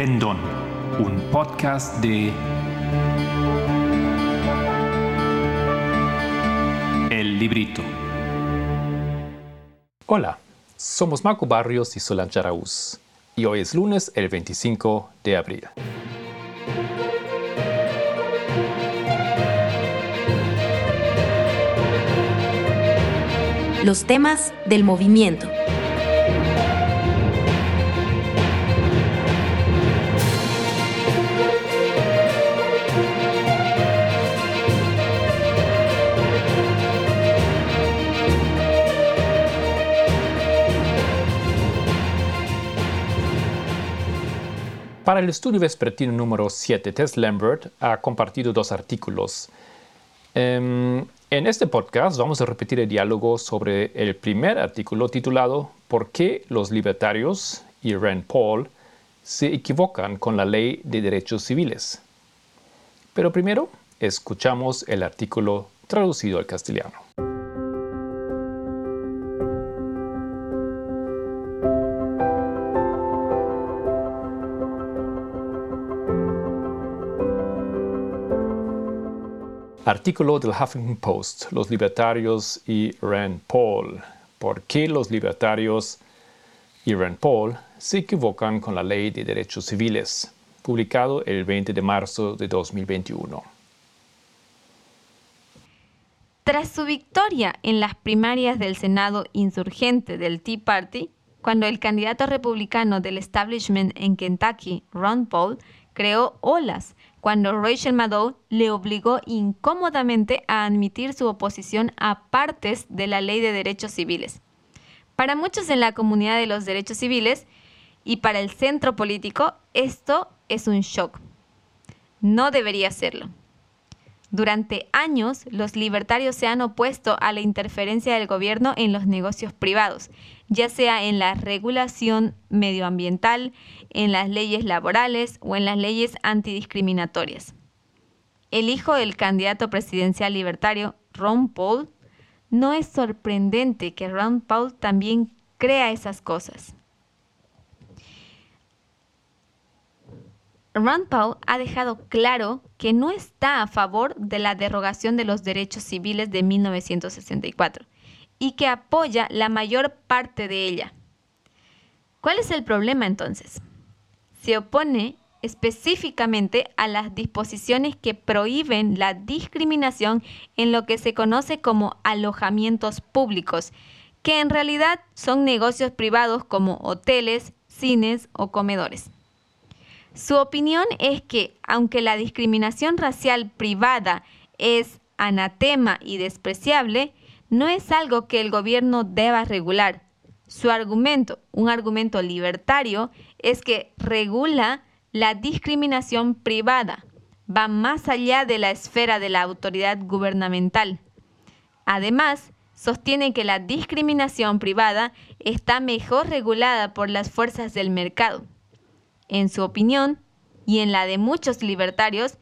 Pendón, un podcast de El Librito. Hola, somos Marco Barrios y Solange Araúz, y hoy es lunes el 25 de abril. Los temas del movimiento. Para el estudio vespertino número 7, Tess Lambert ha compartido dos artículos. Em, en este podcast vamos a repetir el diálogo sobre el primer artículo titulado ¿Por qué los libertarios y Rand Paul se equivocan con la ley de derechos civiles? Pero primero escuchamos el artículo traducido al castellano. Artículo del Huffington Post, los libertarios y Rand Paul. ¿Por qué los libertarios y Rand Paul se equivocan con la ley de derechos civiles? Publicado el 20 de marzo de 2021. Tras su victoria en las primarias del Senado insurgente del Tea Party, cuando el candidato republicano del establishment en Kentucky, Ron Paul, creó olas cuando Rachel Maddow le obligó incómodamente a admitir su oposición a partes de la ley de derechos civiles. Para muchos en la comunidad de los derechos civiles y para el centro político, esto es un shock. No debería serlo. Durante años, los libertarios se han opuesto a la interferencia del gobierno en los negocios privados, ya sea en la regulación medioambiental, en las leyes laborales o en las leyes antidiscriminatorias. El hijo del candidato presidencial libertario, Ron Paul, no es sorprendente que Ron Paul también crea esas cosas. Rand Paul ha dejado claro que no está a favor de la derogación de los derechos civiles de 1964 y que apoya la mayor parte de ella. ¿Cuál es el problema entonces? Se opone específicamente a las disposiciones que prohíben la discriminación en lo que se conoce como alojamientos públicos, que en realidad son negocios privados como hoteles, cines o comedores. Su opinión es que, aunque la discriminación racial privada es anatema y despreciable, no es algo que el gobierno deba regular. Su argumento, un argumento libertario, es que regula la discriminación privada, va más allá de la esfera de la autoridad gubernamental. Además, sostiene que la discriminación privada está mejor regulada por las fuerzas del mercado. En su opinión, y en la de muchos libertarios,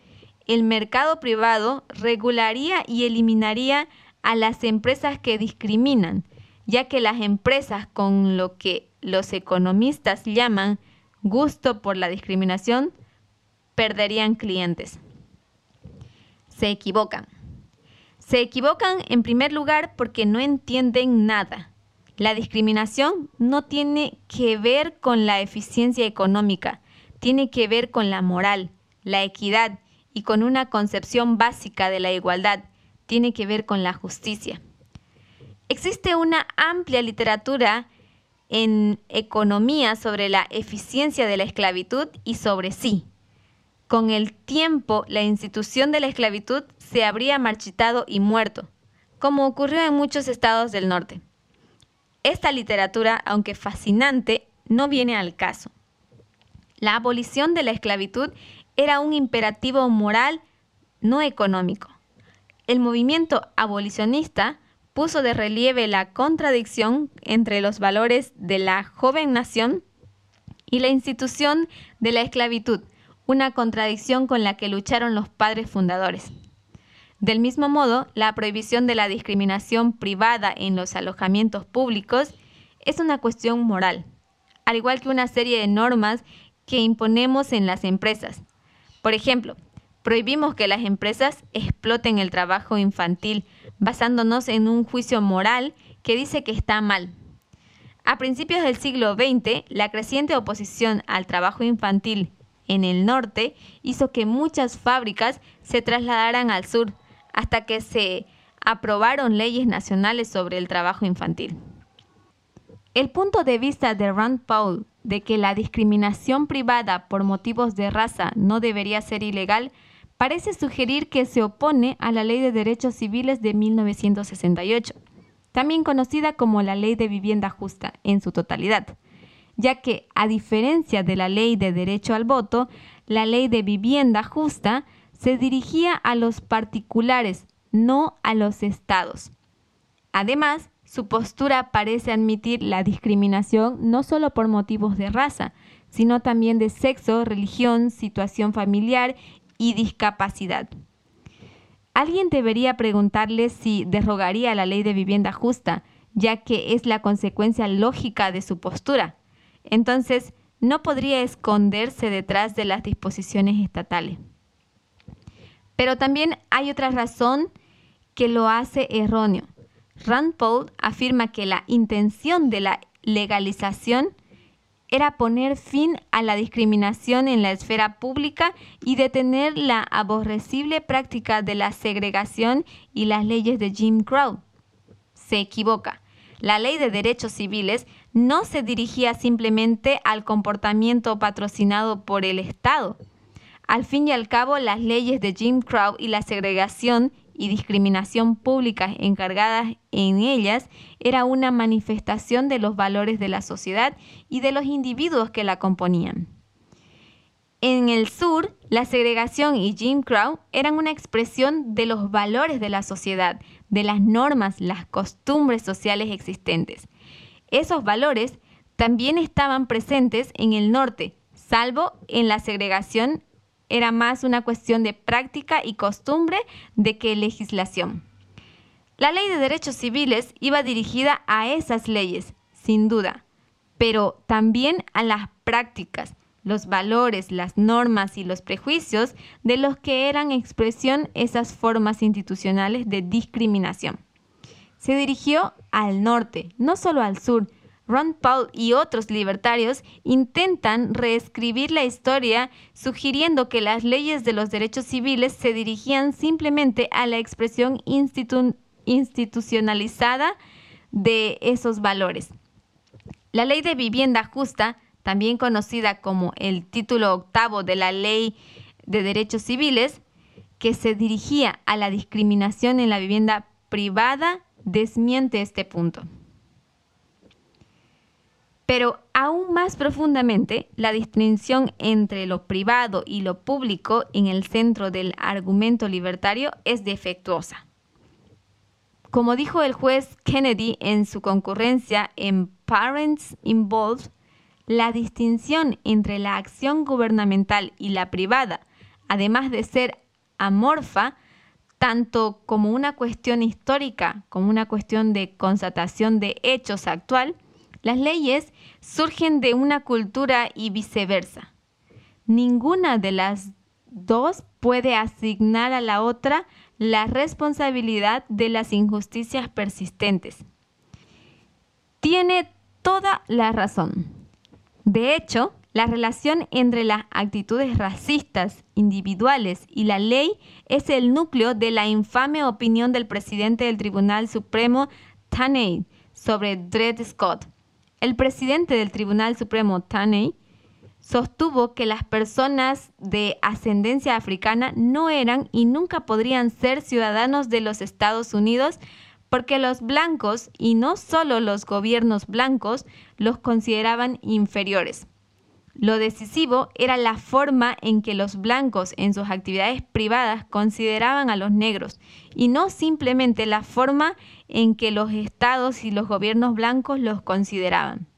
el mercado privado regularía y eliminaría a las empresas que discriminan, ya que las empresas con lo que los economistas llaman gusto por la discriminación perderían clientes. Se equivocan. Se equivocan en primer lugar porque no entienden nada. La discriminación no tiene que ver con la eficiencia económica, tiene que ver con la moral, la equidad y con una concepción básica de la igualdad, tiene que ver con la justicia. Existe una amplia literatura en economía sobre la eficiencia de la esclavitud y sobre sí. Con el tiempo, la institución de la esclavitud se habría marchitado y muerto, como ocurrió en muchos estados del norte. Esta literatura, aunque fascinante, no viene al caso. La abolición de la esclavitud era un imperativo moral, no económico. El movimiento abolicionista puso de relieve la contradicción entre los valores de la joven nación y la institución de la esclavitud, una contradicción con la que lucharon los padres fundadores. Del mismo modo, la prohibición de la discriminación privada en los alojamientos públicos es una cuestión moral, al igual que una serie de normas que imponemos en las empresas. Por ejemplo, prohibimos que las empresas exploten el trabajo infantil basándonos en un juicio moral que dice que está mal. A principios del siglo XX, la creciente oposición al trabajo infantil en el norte hizo que muchas fábricas se trasladaran al sur, hasta que se aprobaron leyes nacionales sobre el trabajo infantil. El punto de vista de Rand Paul de que la discriminación privada por motivos de raza no debería ser ilegal parece sugerir que se opone a la Ley de Derechos Civiles de 1968, también conocida como la Ley de Vivienda Justa en su totalidad, ya que, a diferencia de la Ley de Derecho al Voto, la Ley de Vivienda Justa se dirigía a los particulares, no a los estados. Además, su postura parece admitir la discriminación no solo por motivos de raza, sino también de sexo, religión, situación familiar y discapacidad. Alguien debería preguntarle si derrogaría la ley de vivienda justa, ya que es la consecuencia lógica de su postura. Entonces, no podría esconderse detrás de las disposiciones estatales. Pero también hay otra razón que lo hace erróneo Rand Paul afirma que la intención de la legalización era poner fin a la discriminación en la esfera pública y detener la aborrecible práctica de la segregación y las leyes de Jim Crow. Se equivoca. La ley de derechos civiles no se dirigía simplemente al comportamiento patrocinado por el Estado. Al fin y al cabo, las leyes de Jim Crow y la segregación y discriminación pública encargadas en ellas era una manifestación de los valores de la sociedad y de los individuos que la componían. En el sur, la segregación y Jim Crow eran una expresión de los valores de la sociedad, de las normas, las costumbres sociales existentes. Esos valores también estaban presentes en el norte, salvo en la segregación era más una cuestión de práctica y costumbre de que legislación. La ley de derechos civiles iba dirigida a esas leyes, sin duda, pero también a las prácticas, los valores, las normas y los prejuicios de los que eran expresión esas formas institucionales de discriminación. Se dirigió al norte, no solo al sur, Ron Paul y otros libertarios intentan reescribir la historia sugiriendo que las leyes de los derechos civiles se dirigían simplemente a la expresión institucionalizada de esos valores. La ley de vivienda justa, también conocida como el título octavo de la ley de derechos civiles, que se dirigía a la discriminación en la vivienda privada, desmiente este punto. Pero aún más profundamente, la distinción entre lo privado y lo público en el centro del argumento libertario es defectuosa. Como dijo el juez Kennedy en su concurrencia en Parents Involved, la distinción entre la acción gubernamental y la privada, además de ser amorfa, tanto como una cuestión histórica como una cuestión de constatación de hechos actual, las leyes surgen de una cultura y viceversa. Ninguna de las dos puede asignar a la otra la responsabilidad de las injusticias persistentes. Tiene toda la razón. De hecho, la relación entre las actitudes racistas individuales y la ley es el núcleo de la infame opinión del presidente del Tribunal Supremo, Taney, sobre Dred Scott el presidente del Tribunal Supremo, Taney, sostuvo que las personas de ascendencia africana no eran y nunca podrían ser ciudadanos de los Estados Unidos porque los blancos, y no solo los gobiernos blancos, los consideraban inferiores. Lo decisivo era la forma en que los blancos en sus actividades privadas consideraban a los negros y no simplemente la forma en que los estados y los gobiernos blancos los consideraban.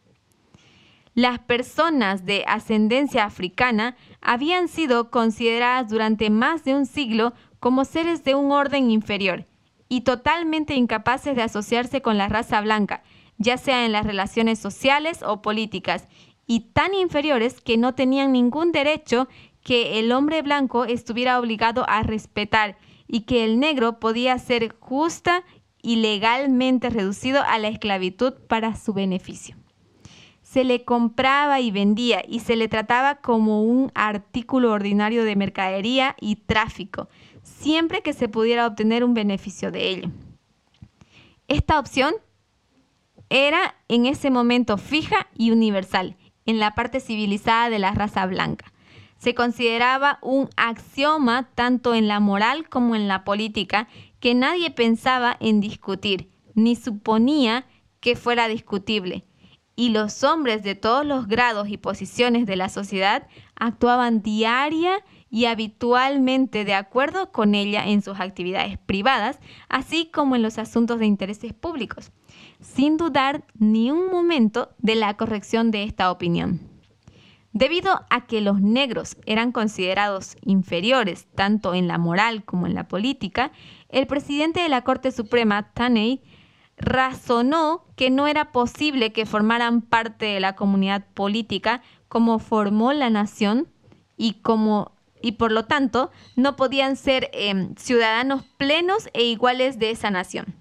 Las personas de ascendencia africana habían sido consideradas durante más de un siglo como seres de un orden inferior y totalmente incapaces de asociarse con la raza blanca, ya sea en las relaciones sociales o políticas, y tan inferiores que no tenían ningún derecho que el hombre blanco estuviera obligado a respetar y que el negro podía ser justa y legalmente reducido a la esclavitud para su beneficio. Se le compraba y vendía y se le trataba como un artículo ordinario de mercadería y tráfico, siempre que se pudiera obtener un beneficio de ello. Esta opción era en ese momento fija y universal en la parte civilizada de la raza blanca. Se consideraba un axioma tanto en la moral como en la política que nadie pensaba en discutir, ni suponía que fuera discutible. Y los hombres de todos los grados y posiciones de la sociedad actuaban diaria y habitualmente de acuerdo con ella en sus actividades privadas, así como en los asuntos de intereses públicos, sin dudar ni un momento de la corrección de esta opinión. Debido a que los negros eran considerados inferiores tanto en la moral como en la política, el presidente de la Corte Suprema, Taney, razonó que no era posible que formaran parte de la comunidad política como formó la nación y por lo tanto no podían ser em, ciudadanos plenos e iguales de esa nación.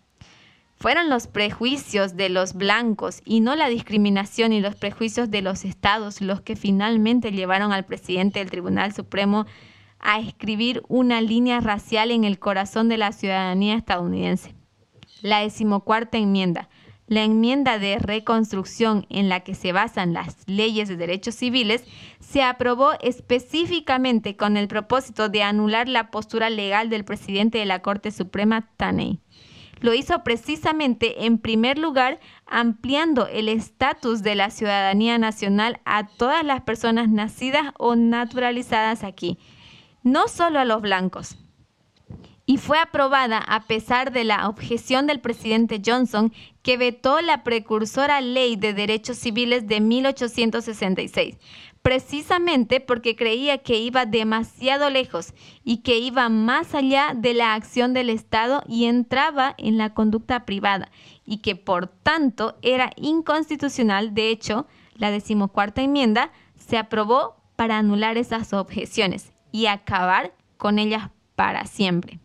Fueron los prejuicios de los blancos y no la discriminación y los prejuicios de los estados los que finalmente llevaron al presidente del Tribunal Supremo a escribir una línea racial en el corazón de la ciudadanía estadounidense. La decimocuarta enmienda, la enmienda de reconstrucción en la que se basan las leyes de derechos civiles se aprobó específicamente con el propósito de anular la postura legal del presidente de la Corte Suprema, Taney. Lo hizo precisamente, en primer lugar, ampliando el estatus de la ciudadanía nacional a todas las personas nacidas o naturalizadas aquí, no solo a los blancos. Y fue aprobada a pesar de la objeción del presidente Johnson que vetó la precursora ley de derechos civiles de 1866, precisamente porque creía que iba demasiado lejos y que iba más allá de la acción del Estado y entraba en la conducta privada y que por tanto era inconstitucional. De hecho, la decimocuarta enmienda se aprobó para anular esas objeciones y acabar con ellas para siempre.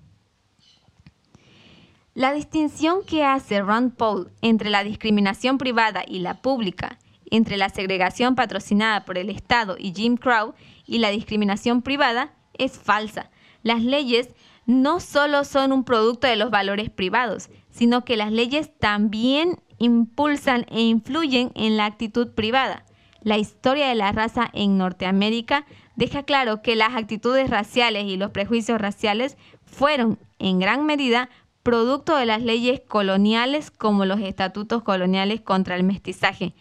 La distinción que hace Ron Paul entre la discriminación privada y la pública, entre la segregación patrocinada por el Estado y Jim Crow y la discriminación privada es falsa. Las leyes no solo son un producto de los valores privados, sino que las leyes también impulsan e influyen en la actitud privada. La historia de la raza en Norteamérica deja claro que las actitudes raciales y los prejuicios raciales fueron, en gran medida, producto de las leyes coloniales como los estatutos coloniales contra el mestizaje,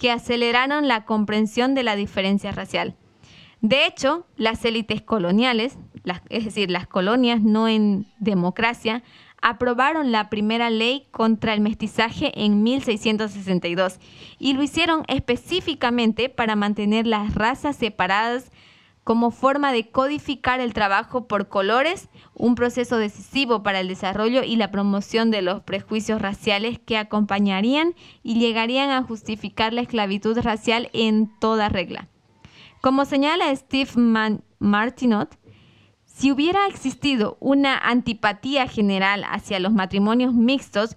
que aceleraron la comprensión de la diferencia racial. De hecho, las élites coloniales, es decir, las colonias no en democracia, aprobaron la primera ley contra el mestizaje en 1662 y lo hicieron específicamente para mantener las razas separadas como forma de codificar el trabajo por colores, un proceso decisivo para el desarrollo y la promoción de los prejuicios raciales que acompañarían y llegarían a justificar la esclavitud racial en toda regla. Como señala Steve Martinot, si hubiera existido una antipatía general hacia los matrimonios mixtos,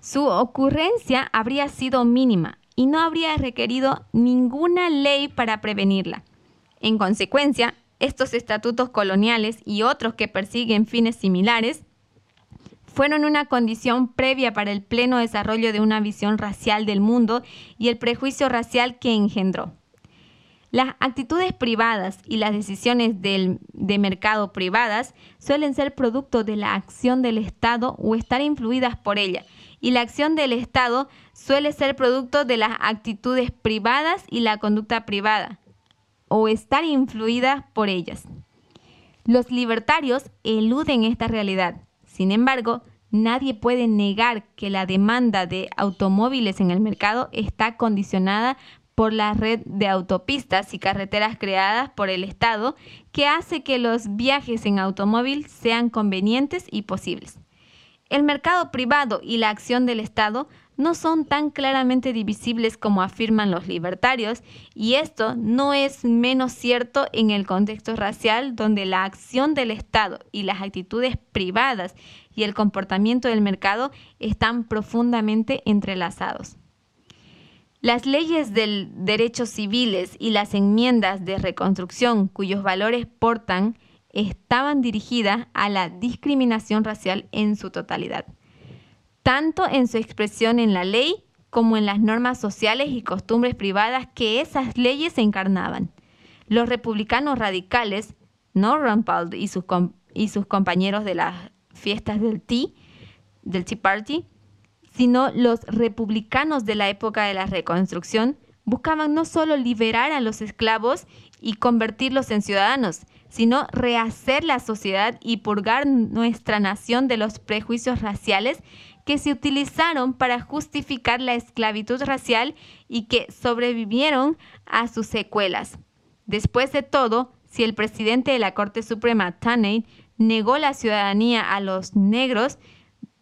su ocurrencia habría sido mínima y no habría requerido ninguna ley para prevenirla. En consecuencia, estos estatutos coloniales y otros que persiguen fines similares fueron una condición previa para el pleno desarrollo de una visión racial del mundo y el prejuicio racial que engendró. Las actitudes privadas y las decisiones de mercado privadas suelen ser producto de la acción del Estado o estar influidas por ella, y la acción del Estado suele ser producto de las actitudes privadas y la conducta privada o estar influidas por ellas. Los libertarios eluden esta realidad. Sin embargo, nadie puede negar que la demanda de automóviles en el mercado está condicionada por la red de autopistas y carreteras creadas por el Estado que hace que los viajes en automóvil sean convenientes y posibles. El mercado privado y la acción del Estado no son tan claramente divisibles como afirman los libertarios, y esto no es menos cierto en el contexto racial donde la acción del Estado y las actitudes privadas y el comportamiento del mercado están profundamente entrelazados. Las leyes del derechos civiles y las enmiendas de reconstrucción cuyos valores portan estaban dirigidas a la discriminación racial en su totalidad, tanto en su expresión en la ley como en las normas sociales y costumbres privadas que esas leyes encarnaban. Los republicanos radicales, no Paul y sus, y sus compañeros de las fiestas del Tea, del Tea Party, sino los republicanos de la época de la Reconstrucción buscaban no solo liberar a los esclavos y convertirlos en ciudadanos, sino rehacer la sociedad y purgar nuestra nación de los prejuicios raciales que se utilizaron para justificar la esclavitud racial y que sobrevivieron a sus secuelas. Después de todo, si el presidente de la Corte Suprema, Taney, negó la ciudadanía a los negros,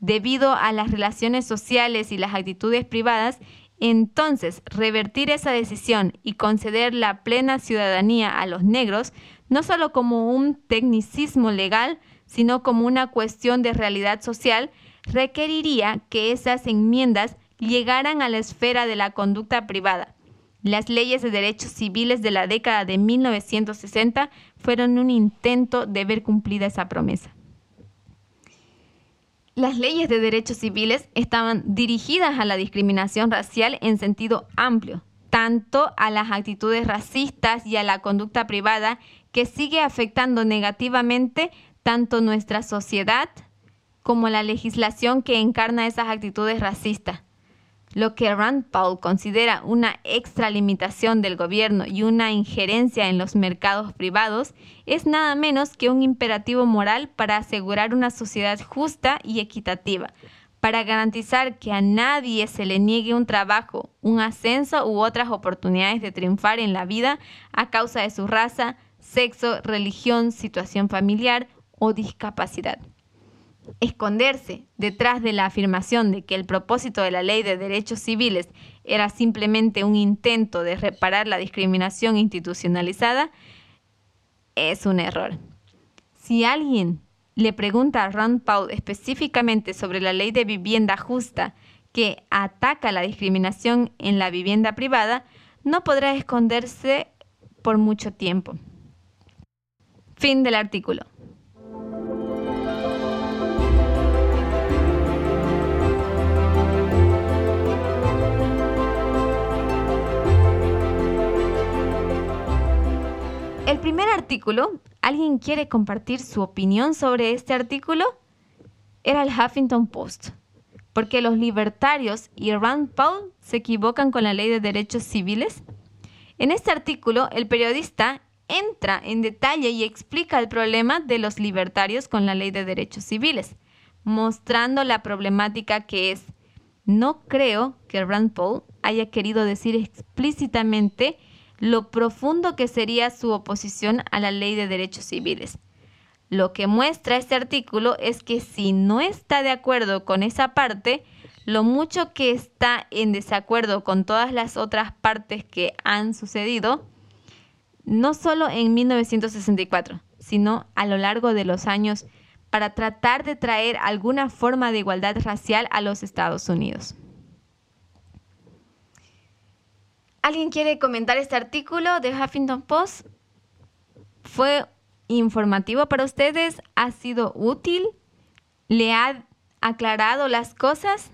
debido a las relaciones sociales y las actitudes privadas, entonces revertir esa decisión y conceder la plena ciudadanía a los negros, no solo como un tecnicismo legal, sino como una cuestión de realidad social, requeriría que esas enmiendas llegaran a la esfera de la conducta privada. Las leyes de derechos civiles de la década de 1960 fueron un intento de ver cumplida esa promesa. Las leyes de derechos civiles estaban dirigidas a la discriminación racial en sentido amplio, tanto a las actitudes racistas y a la conducta privada que sigue afectando negativamente tanto nuestra sociedad como la legislación que encarna esas actitudes racistas lo que Rand Paul considera una extralimitación del gobierno y una injerencia en los mercados privados, es nada menos que un imperativo moral para asegurar una sociedad justa y equitativa, para garantizar que a nadie se le niegue un trabajo, un ascenso u otras oportunidades de triunfar en la vida a causa de su raza, sexo, religión, situación familiar o discapacidad esconderse detrás de la afirmación de que el propósito de la ley de derechos civiles era simplemente un intento de reparar la discriminación institucionalizada es un error. Si alguien le pregunta a Ron Paul específicamente sobre la ley de vivienda justa que ataca la discriminación en la vivienda privada, no podrá esconderse por mucho tiempo. Fin del artículo. El primer artículo, ¿alguien quiere compartir su opinión sobre este artículo? Era el Huffington Post, porque los libertarios y Rand Paul se equivocan con la ley de derechos civiles. En este artículo, el periodista entra en detalle y explica el problema de los libertarios con la ley de derechos civiles, mostrando la problemática que es. No creo que Rand Paul haya querido decir explícitamente lo profundo que sería su oposición a la ley de derechos civiles. Lo que muestra este artículo es que si no está de acuerdo con esa parte, lo mucho que está en desacuerdo con todas las otras partes que han sucedido, no solo en 1964, sino a lo largo de los años, para tratar de traer alguna forma de igualdad racial a los Estados Unidos. ¿Alguien quiere comentar este artículo de Huffington Post? ¿Fue informativo para ustedes? ¿Ha sido útil? ¿Le ha aclarado las cosas?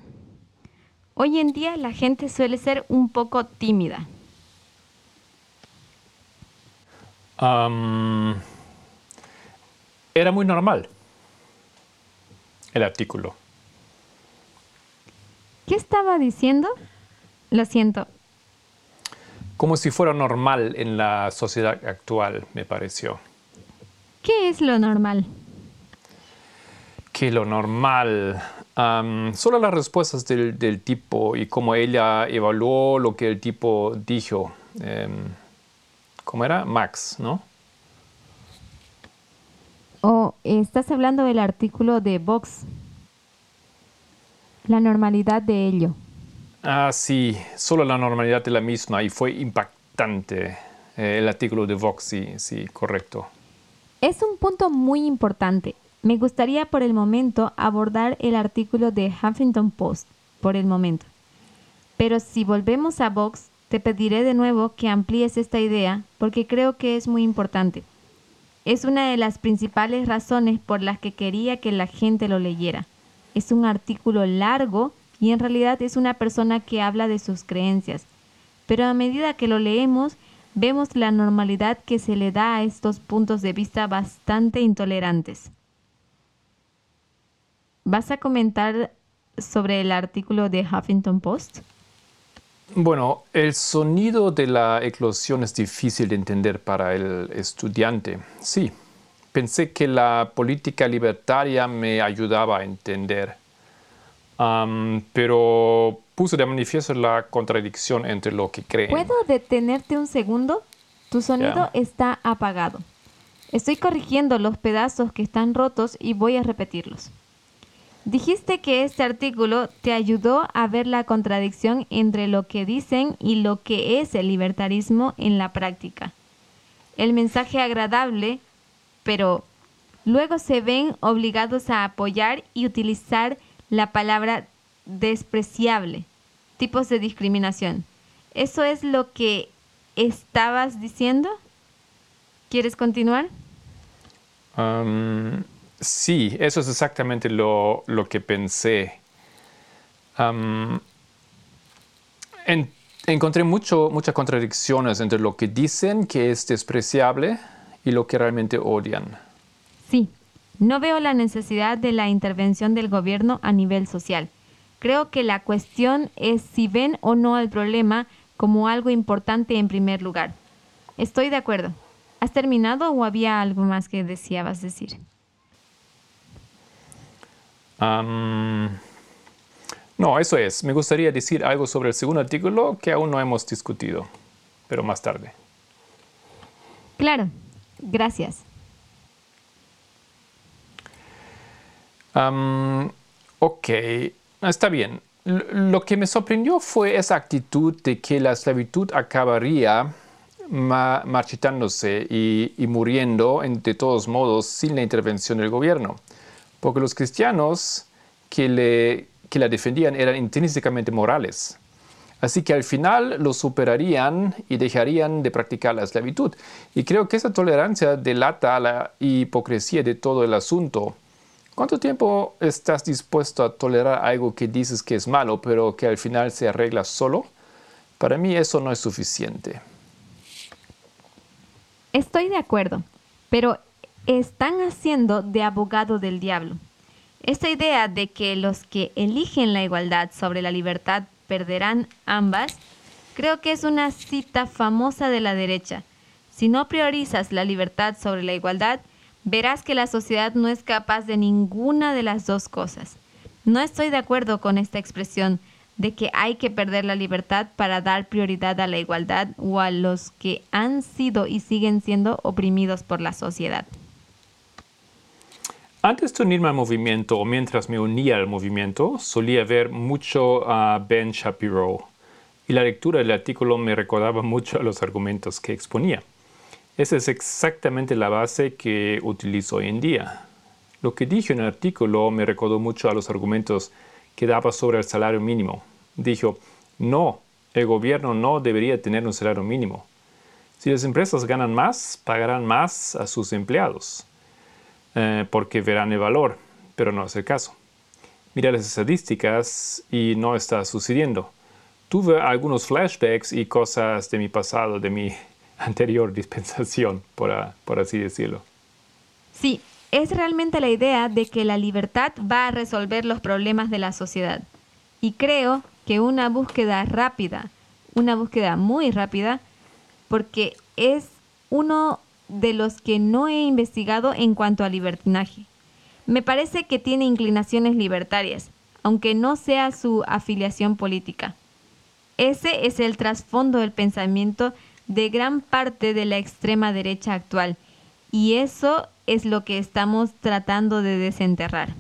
Hoy en día la gente suele ser un poco tímida. era muy normal el artículo. ¿Qué estaba diciendo? Lo siento, como si fuera normal en la sociedad actual, me pareció. ¿Qué es lo normal? Que lo normal, solo las respuestas del, tipo y cómo ella evaluó lo que el tipo dijo. Em, ¿Cómo era? Max, ¿no? O estás hablando del artículo de Vox. La normalidad de ello. Ah, sí, solo la normalidad de la misma y fue impactante. Eh, el artículo de Vox, sí, sí, correcto. Es un punto muy importante. Me gustaría por el momento abordar el artículo de Huffington Post, por el momento. Pero si volvemos a Vox, te pediré de nuevo que amplíes esta idea porque creo que es muy importante. Es una de las principales razones por las que quería que la gente lo leyera. Es un artículo largo y en realidad es una persona que habla de sus creencias. Pero a medida que lo leemos, vemos la normalidad que se le da a estos puntos de vista bastante intolerantes. ¿Vas a comentar sobre el artículo de Huffington Post? Bueno, el sonido de la eclosión es difícil de entender para el estudiante. Sí, pensé que la política libertaria me ayudaba a entender, pero puso de manifiesto la contradicción entre lo que creen. ¿Puedo detenerte un segundo? Tu sonido está apagado. Estoy corrigiendo los pedazos que están rotos y voy a repetirlos. Dijiste que este artículo te ayudó a ver la contradicción entre lo que dicen y lo que es el libertarismo en la práctica. El mensaje agradable, pero luego se ven obligados a apoyar y utilizar la palabra despreciable, tipos de discriminación. ¿Eso es lo que estabas diciendo? ¿Quieres continuar? Sí, eso es exactamente lo, que pensé. encontré mucho, muchas contradicciones entre lo que dicen que es despreciable y lo que realmente odian. Sí, no veo la necesidad de la intervención del gobierno a nivel social. Creo que la cuestión es si ven o no el problema como algo importante en primer lugar. Estoy de acuerdo. ¿Has terminado o había algo más que deseabas decir? no, eso es. Me gustaría decir algo sobre el segundo artículo que aún no hemos discutido, pero más tarde. Claro, gracias. Ok, está bien. Lo que me sorprendió fue esa actitud de que la esclavitud acabaría marchitándose y, muriendo de todos modos sin la intervención del gobierno porque los cristianos que, que la defendían eran intrínsecamente morales. Así que al final lo superarían y dejarían de practicar la esclavitud. Y creo que esa tolerancia delata la hipocresía de todo el asunto. ¿Cuánto tiempo estás dispuesto a tolerar algo que dices que es malo, pero que al final se arregla solo? Para mí eso no es suficiente. Estoy de acuerdo, pero están haciendo de abogado del diablo. Esta idea de que los que eligen la igualdad sobre la libertad perderán ambas, creo que es una cita famosa de la derecha. Si no priorizas la libertad sobre la igualdad, verás que la sociedad no es capaz de ninguna de las dos cosas. No estoy de acuerdo con esta expresión de que hay que perder la libertad para dar prioridad a la igualdad o a los que han sido y siguen siendo oprimidos por la sociedad. Antes de unirme al movimiento o mientras me unía al movimiento, solía ver mucho a Ben Shapiro y la lectura del artículo me recordaba mucho a los argumentos que exponía. Esa es exactamente la base que utilizo hoy en día. Lo que dije en el artículo me recordó mucho a los argumentos que daba sobre el salario mínimo. Dijo, no, el gobierno no debería tener un salario mínimo. Si las empresas ganan más, pagarán más a sus empleados. Eh, porque verán el valor, pero no es el caso. Mira las estadísticas y no está sucediendo. Tuve algunos flashbacks y cosas de mi pasado, de mi anterior dispensación, por, por así decirlo. Sí, es realmente la idea de que la libertad va a resolver los problemas de la sociedad. Y creo que una búsqueda rápida, una búsqueda muy rápida, porque es uno de los que no he investigado en cuanto a libertinaje. Me parece que tiene inclinaciones libertarias, aunque no sea su afiliación política. Ese es el trasfondo del pensamiento de gran parte de la extrema derecha actual. Y eso es lo que estamos tratando de desenterrar.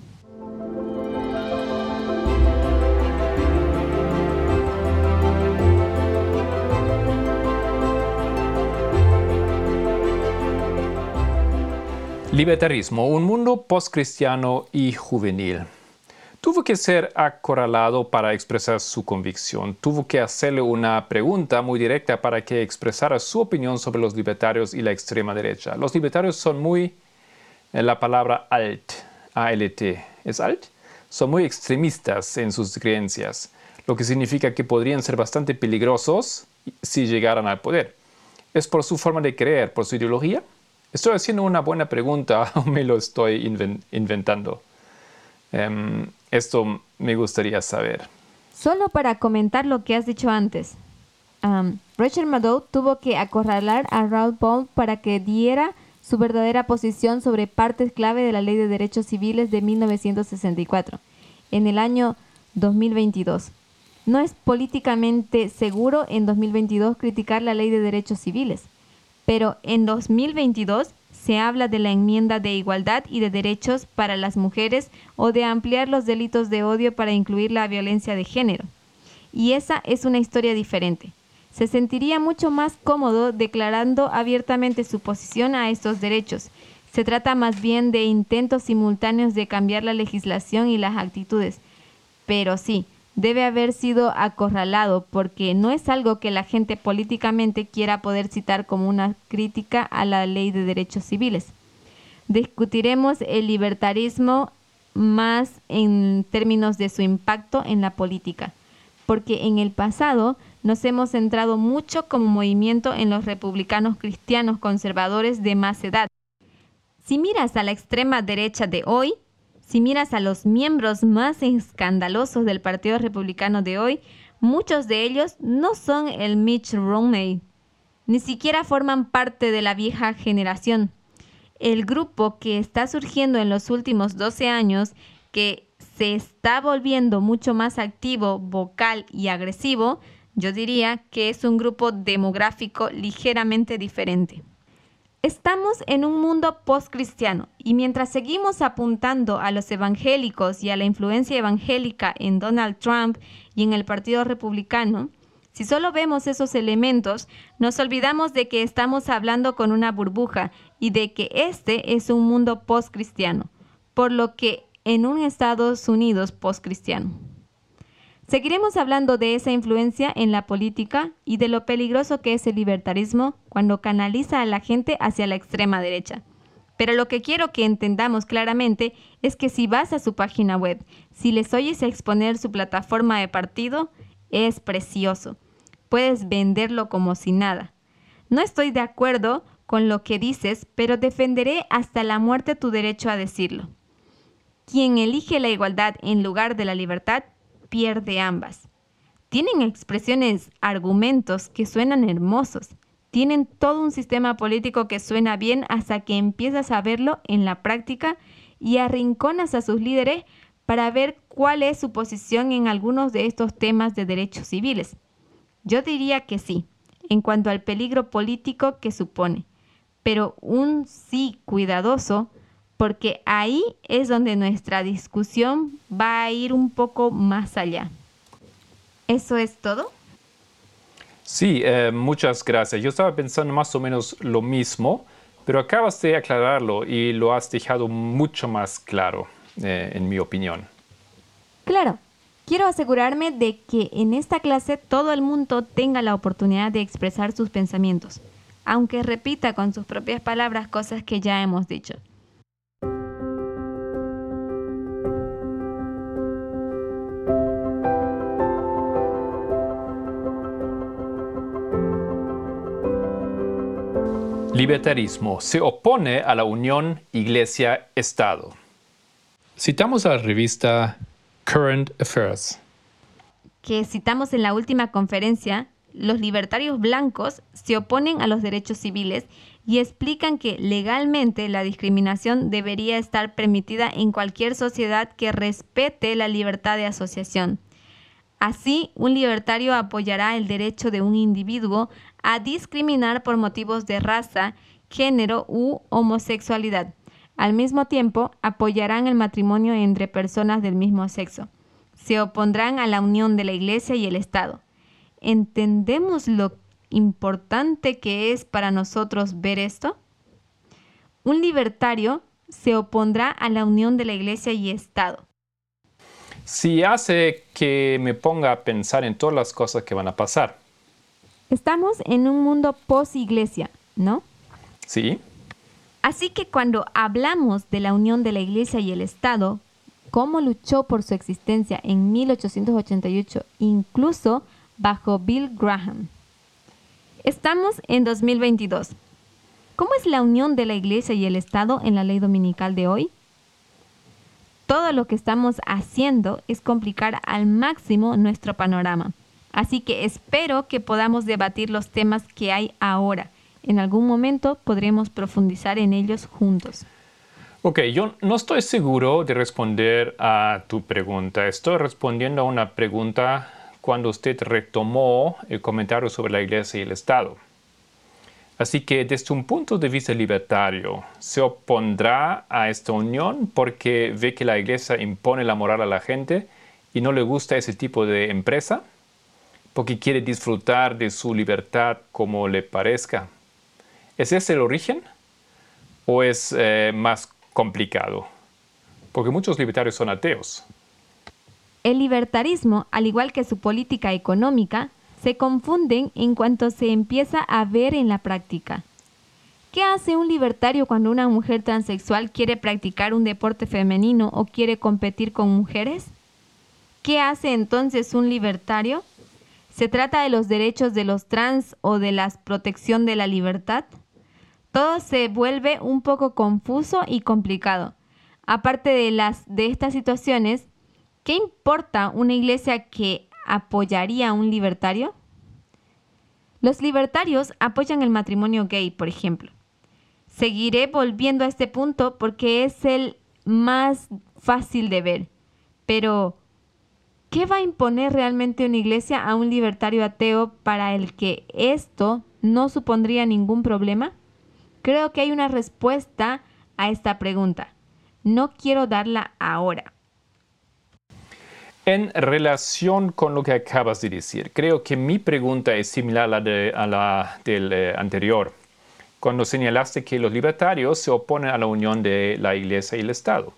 Libertarismo, un mundo postcristiano y juvenil. Tuvo que ser acorralado para expresar su convicción. Tuvo que hacerle una pregunta muy directa para que expresara su opinión sobre los libertarios y la extrema derecha. Los libertarios son muy, en la palabra alt, ALT, ¿es alt? Son muy extremistas en sus creencias, lo que significa que podrían ser bastante peligrosos si llegaran al poder. ¿Es por su forma de creer, por su ideología? Estoy haciendo una buena pregunta o me lo estoy inventando. Em, esto me gustaría saber. Solo para comentar lo que has dicho antes. Rachel Maddow tuvo que acorralar a Raoul Paul para que diera su verdadera posición sobre partes clave de la Ley de Derechos Civiles de 1964, en el año 2022. No es políticamente seguro en 2022 criticar la Ley de Derechos Civiles, pero en 2022 se habla de la enmienda de igualdad y de derechos para las mujeres o de ampliar los delitos de odio para incluir la violencia de género. Y esa es una historia diferente. Se sentiría mucho más cómodo declarando abiertamente su posición a estos derechos. Se trata más bien de intentos simultáneos de cambiar la legislación y las actitudes. Pero sí, debe haber sido acorralado porque no es algo que la gente políticamente quiera poder citar como una crítica a la ley de derechos civiles. Discutiremos el libertarismo más en términos de su impacto en la política, porque en el pasado nos hemos centrado mucho como movimiento en los republicanos cristianos conservadores de más edad. Si miras a la extrema derecha de hoy, si miras a los miembros más escandalosos del Partido Republicano de hoy, muchos de ellos no son el Mitch Romney, ni siquiera forman parte de la vieja generación. El grupo que está surgiendo en los últimos 12 años, que se está volviendo mucho más activo, vocal y agresivo, yo diría que es un grupo demográfico ligeramente diferente. Estamos en un mundo postcristiano y mientras seguimos apuntando a los evangélicos y a la influencia evangélica en Donald Trump y en el Partido Republicano, si solo vemos esos elementos, nos olvidamos de que estamos hablando con una burbuja y de que este es un mundo postcristiano, por lo que en un Estados Unidos postcristiano. Seguiremos hablando de esa influencia en la política y de lo peligroso que es el libertarismo cuando canaliza a la gente hacia la extrema derecha. Pero lo que quiero que entendamos claramente es que si vas a su página web, si les oyes exponer su plataforma de partido, es precioso. Puedes venderlo como si nada. No estoy de acuerdo con lo que dices, pero defenderé hasta la muerte tu derecho a decirlo. Quien elige la igualdad en lugar de la libertad pierde ambas. Tienen expresiones, argumentos que suenan hermosos. Tienen todo un sistema político que suena bien hasta que empiezas a verlo en la práctica y arrinconas a sus líderes para ver cuál es su posición en algunos de estos temas de derechos civiles. Yo diría que sí, en cuanto al peligro político que supone, pero un sí cuidadoso porque ahí es donde nuestra discusión va a ir un poco más allá. ¿Eso es todo? Sí, eh, muchas gracias. Yo estaba pensando más o menos lo mismo, pero acabas de aclararlo y lo has dejado mucho más claro, eh, en mi opinión. Claro, quiero asegurarme de que en esta clase todo el mundo tenga la oportunidad de expresar sus pensamientos, aunque repita con sus propias palabras cosas que ya hemos dicho. Libertarismo se opone a la unión Iglesia-Estado. Citamos a la revista Current Affairs. Que citamos en la última conferencia, los libertarios blancos se oponen a los derechos civiles y explican que legalmente la discriminación debería estar permitida en cualquier sociedad que respete la libertad de asociación. Así, un libertario apoyará el derecho de un individuo a discriminar por motivos de raza, género u homosexualidad. Al mismo tiempo, apoyarán el matrimonio entre personas del mismo sexo. Se opondrán a la unión de la Iglesia y el Estado. ¿Entendemos lo importante que es para nosotros ver esto? Un libertario se opondrá a la unión de la Iglesia y Estado. Si hace que me ponga a pensar en todas las cosas que van a pasar. Estamos en un mundo post-iglesia, ¿no? Sí. Así que cuando hablamos de la unión de la Iglesia y el Estado, cómo luchó por su existencia en 1888, incluso bajo Bill Graham. Estamos en 2022. ¿Cómo es la unión de la Iglesia y el Estado en la ley dominical de hoy? Todo lo que estamos haciendo es complicar al máximo nuestro panorama. Así que espero que podamos debatir los temas que hay ahora. En algún momento podremos profundizar en ellos juntos. Ok, yo no estoy seguro de responder a tu pregunta. Estoy respondiendo a una pregunta cuando usted retomó el comentario sobre la Iglesia y el Estado. Así que desde un punto de vista libertario, ¿se opondrá a esta unión porque ve que la Iglesia impone la moral a la gente y no le gusta ese tipo de empresa? ¿Porque quiere disfrutar de su libertad como le parezca? ¿Es ese el origen? ¿O es eh, más complicado? Porque muchos libertarios son ateos. El libertarismo, al igual que su política económica, se confunden en cuanto se empieza a ver en la práctica. ¿Qué hace un libertario cuando una mujer transexual quiere practicar un deporte femenino o quiere competir con mujeres? ¿Qué hace entonces un libertario? ¿Se trata de los derechos de los trans o de la protección de la libertad? Todo se vuelve un poco confuso y complicado. Aparte de, las, de estas situaciones, ¿Qué importa una iglesia que apoyaría a un libertario? Los libertarios apoyan el matrimonio gay, por ejemplo. Seguiré volviendo a este punto porque es el más fácil de ver. Pero, ¿qué va a imponer realmente una iglesia a un libertario ateo para el que esto no supondría ningún problema? Creo que hay una respuesta a esta pregunta. No quiero darla ahora. En relación con lo que acabas de decir, creo que mi pregunta es similar a la, del eh, anterior, cuando señalaste que los libertarios se oponen a la unión de la Iglesia y el Estado.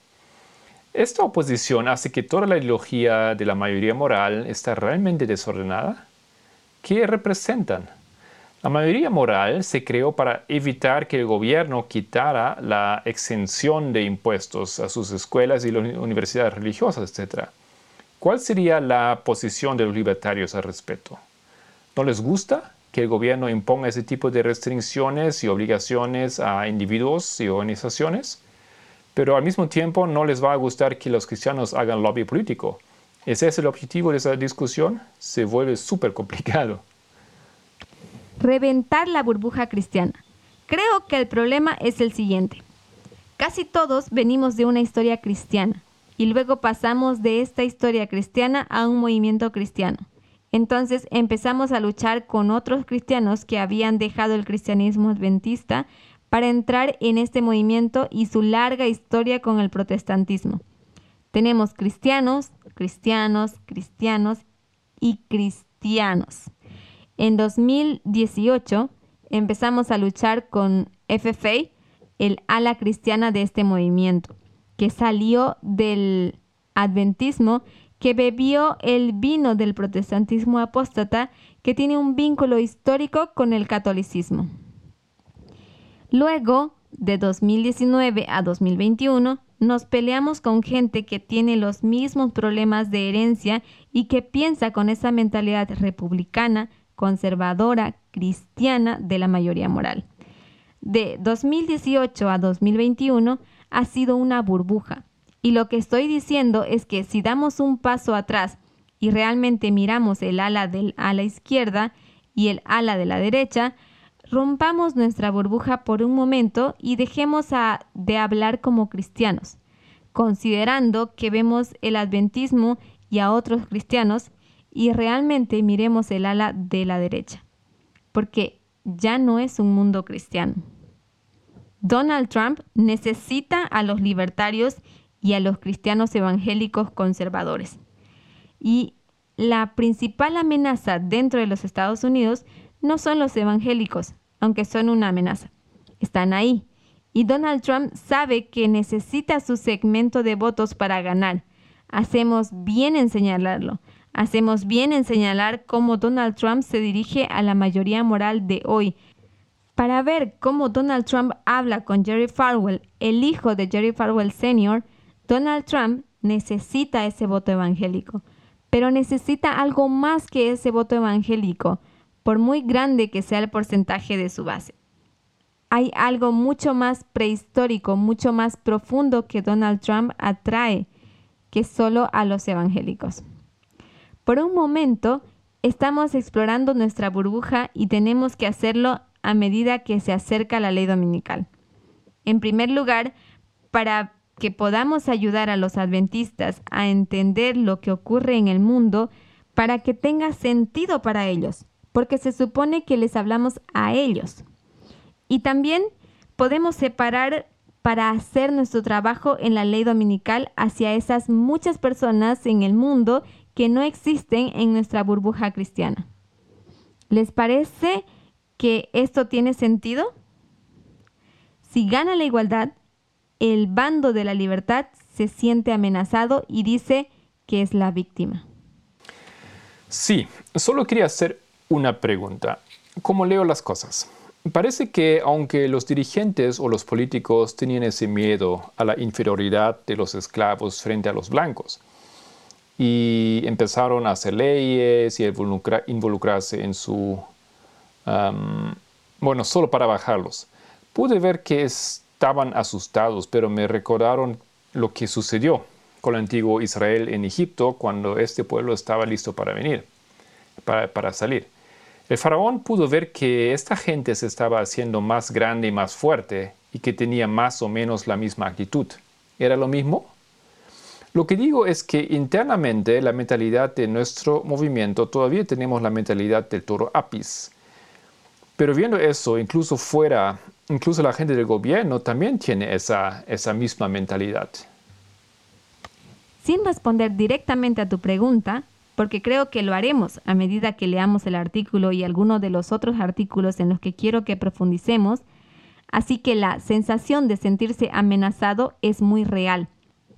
¿Esta oposición hace que toda la ideología de la mayoría moral está realmente desordenada? ¿Qué representan? La mayoría moral se creó para evitar que el gobierno quitara la exención de impuestos a sus escuelas y las universidades religiosas, etc. ¿Cuál sería la posición de los libertarios al respecto? ¿No les gusta que el gobierno imponga ese tipo de restricciones y obligaciones a individuos y organizaciones? Pero al mismo tiempo no les va a gustar que los cristianos hagan lobby político. ¿Ese es el objetivo de esa discusión? Se vuelve súper complicado. Reventar la burbuja cristiana. Creo que el problema es el siguiente. Casi todos venimos de una historia cristiana y luego pasamos de esta historia cristiana a un movimiento cristiano. Entonces empezamos a luchar con otros cristianos que habían dejado el cristianismo adventista para entrar en este movimiento y su larga historia con el protestantismo. Tenemos cristianos, cristianos, cristianos y cristianos. En 2018 empezamos a luchar con FFA, el ala cristiana de este movimiento que salió del adventismo, que bebió el vino del protestantismo apóstata, que tiene un vínculo histórico con el catolicismo. Luego, de 2019 a 2021, nos peleamos con gente que tiene los mismos problemas de herencia y que piensa con esa mentalidad republicana, conservadora, cristiana de la mayoría moral. De 2018 a 2021 ha sido una burbuja. Y lo que estoy diciendo es que si damos un paso atrás y realmente miramos el ala del ala izquierda y el ala de la derecha, rompamos nuestra burbuja por un momento y dejemos de hablar como cristianos, considerando que vemos el adventismo y a otros cristianos y realmente miremos el ala de la derecha, porque ya no es un mundo cristiano. Donald Trump necesita a los libertarios y a los cristianos evangélicos conservadores. Y la principal amenaza dentro de los Estados Unidos no son los evangélicos, aunque son una amenaza. Están ahí Y Donald Trump sabe que necesita su segmento de votos para ganar. Hacemos bien en señalarlo. Hacemos bien en señalar cómo Donald Trump se dirige a la mayoría moral de hoy. Para ver cómo Donald Trump habla con Jerry Falwell, el hijo de Jerry Falwell Sr., Donald Trump necesita ese voto evangélico, pero necesita algo más que ese voto evangélico, por muy grande que sea el porcentaje de su base. Hay algo mucho más prehistórico, mucho más profundo que Donald Trump atrae que solo a los evangélicos. Por un momento, estamos explorando nuestra burbuja y tenemos que hacerlo a medida que se acerca la ley dominical. En primer lugar, para que podamos ayudar a los adventistas a entender lo que ocurre en el mundo para que tenga sentido para ellos, porque se supone que les hablamos a ellos. Y también podemos separar para hacer nuestro trabajo en la ley dominical hacia esas muchas personas en el mundo que no existen en nuestra burbuja cristiana. ¿Les parece que esto tiene sentido? Si gana la igualdad, el bando de la libertad se siente amenazado y dice que es la víctima. Sí, solo quería hacer una pregunta. ¿Cómo leo las cosas? Parece que aunque los dirigentes o los políticos tenían ese miedo a la inferioridad de los esclavos frente a los blancos y empezaron a hacer leyes y a involucrarse en su... bueno, solo para bajarlos, pude ver que es estaban asustados, pero me recordaron lo que sucedió con el antiguo Israel en Egipto cuando este pueblo estaba listo para venir, para, salir. El faraón pudo ver que esta gente se estaba haciendo más grande y más fuerte y que tenía más o menos la misma actitud. ¿Era lo mismo? Lo que digo es que internamente la mentalidad de nuestro movimiento todavía tenemos la mentalidad del toro apis. Pero viendo eso, incluso fuera incluso la gente del gobierno también tiene esa, esa misma mentalidad. Sin responder directamente a tu pregunta, porque creo que lo haremos a medida que leamos el artículo y algunos de los otros artículos en los que quiero que profundicemos, así que la sensación de sentirse amenazado es muy real,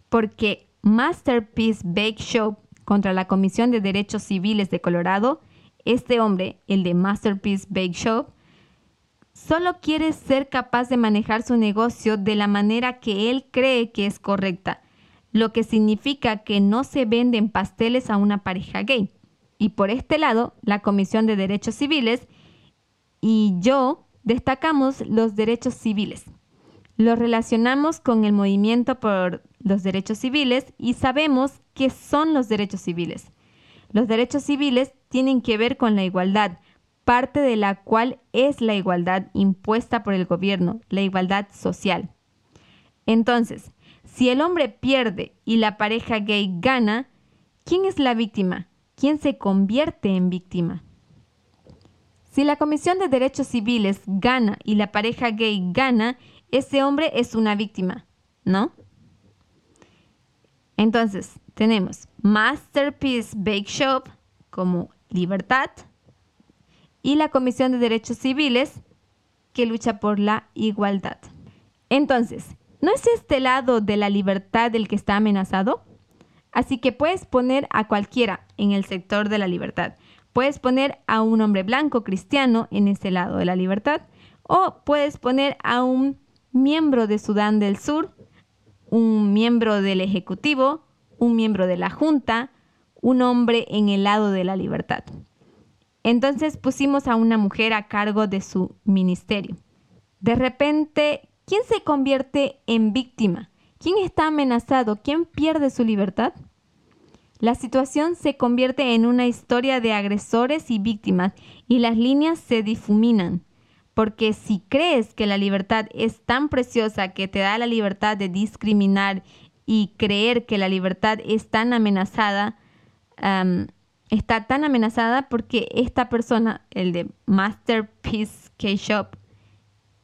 porque Masterpiece Bake Shop contra la Comisión de Derechos Civiles de Colorado, este hombre, el de Masterpiece Bake Shop, solo quiere ser capaz de manejar su negocio de la manera que él cree que es correcta, lo que significa que no se venden pasteles a una pareja gay. Y por este lado, la Comisión de Derechos Civiles y yo destacamos los derechos civiles. Los relacionamos con el movimiento por los derechos civiles y sabemos qué son los derechos civiles. Los derechos civiles tienen que ver con la igualdad, parte de la cual es la igualdad impuesta por el gobierno, la igualdad social. Entonces, si el hombre pierde y la pareja gay gana, ¿quién es la víctima? ¿Quién se convierte en víctima? Si la Comisión de Derechos Civiles gana y la pareja gay gana, ese hombre es una víctima, ¿no? Entonces, tenemos Masterpiece Bake Shop como libertad, y la Comisión de Derechos Civiles, que lucha por la igualdad. Entonces, ¿no es este lado de la libertad el que está amenazado? Así que puedes poner a cualquiera en el sector de la libertad. Puedes poner a un hombre blanco cristiano en ese lado de la libertad o puedes poner a un miembro de Sudán del Sur, un miembro del Ejecutivo, un miembro de la Junta, un hombre en el lado de la libertad. Entonces pusimos a una mujer a cargo de su ministerio. De repente, ¿quién se convierte en víctima? ¿Quién está amenazado? ¿Quién pierde su libertad? La situación se convierte en una historia de agresores y víctimas y las líneas se difuminan. Porque si crees que la libertad es tan preciosa que te da la libertad de discriminar y creer que la libertad tan amenazada, está tan amenazada porque esta persona, el de Masterpiece K-Shop,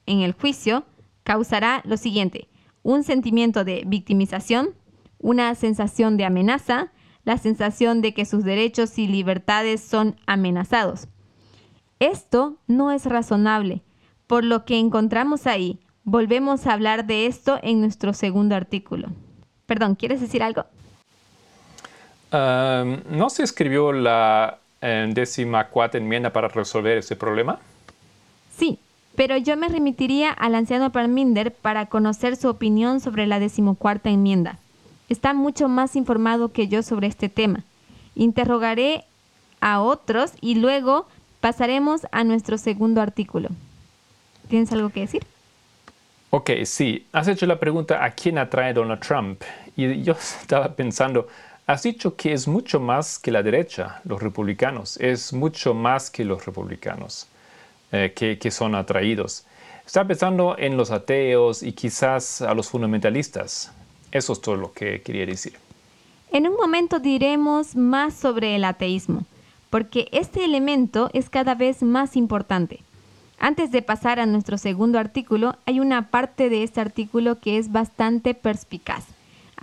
en el juicio, causará lo siguiente, un sentimiento de victimización, una sensación de amenaza, la sensación de que sus derechos y libertades son amenazados. Esto no es razonable, por lo que encontramos ahí Volvemos a hablar de esto en nuestro segundo artículo. Perdón, ¿quieres decir algo? Um, ¿No se escribió la eh, décima cuarta enmienda para resolver ese problema? Sí, pero yo me remitiría al anciano Parminder para conocer su opinión sobre la decimocuarta enmienda. Está mucho más informado que yo sobre este tema. Interrogaré a otros y luego pasaremos a nuestro segundo artículo. ¿Tienes algo que decir? Ok, sí. Has hecho la pregunta a quién atrae Donald Trump. Y yo estaba pensando, has dicho que es mucho más que la derecha, los republicanos. Es mucho más que los republicanos eh, que, que son atraídos. Estaba pensando en los ateos y quizás a los fundamentalistas. Eso es todo lo que quería decir. En un momento diremos más sobre el ateísmo, porque este elemento es cada vez más importante. Antes de pasar a nuestro segundo artículo, hay una parte de este artículo que es bastante perspicaz.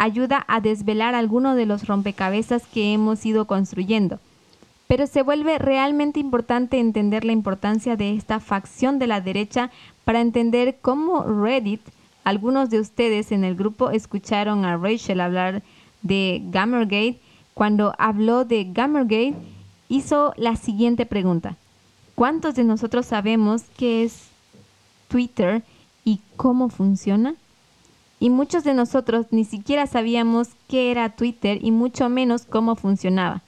Ayuda a desvelar algunos de los rompecabezas que hemos ido construyendo. Pero se vuelve realmente importante entender la importancia de esta facción de la derecha para entender cómo Reddit, algunos de ustedes en el grupo escucharon a Rachel hablar de Gamergate, cuando habló de Gamergate, hizo la siguiente pregunta. ¿Cuántos de nosotros sabemos qué es Twitter y cómo funciona? Y muchos de nosotros ni siquiera sabíamos qué era Twitter y mucho menos cómo funcionaba.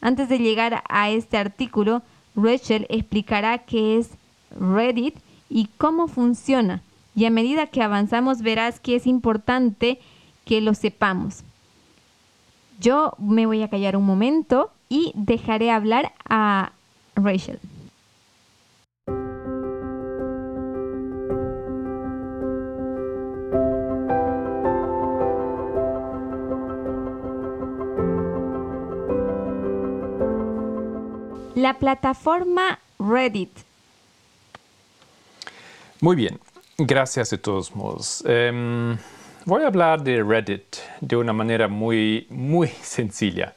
Antes de llegar a este artículo, Rachel explicará qué es Reddit y cómo funciona. Y a medida que avanzamos verás que es importante que lo sepamos. Yo me voy a callar un momento y dejaré hablar a Rachel. La plataforma Reddit. Muy bien, gracias de todos modos. Em, voy a hablar de Reddit de una manera muy, muy sencilla.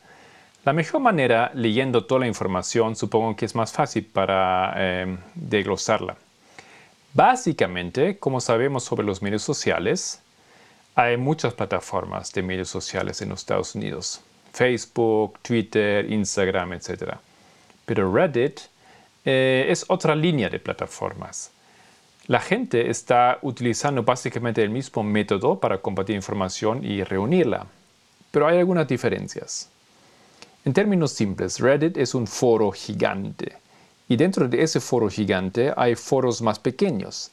La mejor manera, leyendo toda la información, supongo que es más fácil para em, desglosarla. Básicamente, como sabemos sobre los medios sociales, hay muchas plataformas de medios sociales en los Estados Unidos. Facebook, Twitter, Instagram, etc. Pero Reddit eh, es otra línea de plataformas. La gente está utilizando básicamente el mismo método para compartir información y reunirla, pero hay algunas diferencias. En términos simples, Reddit es un foro gigante y dentro de ese foro gigante hay foros más pequeños.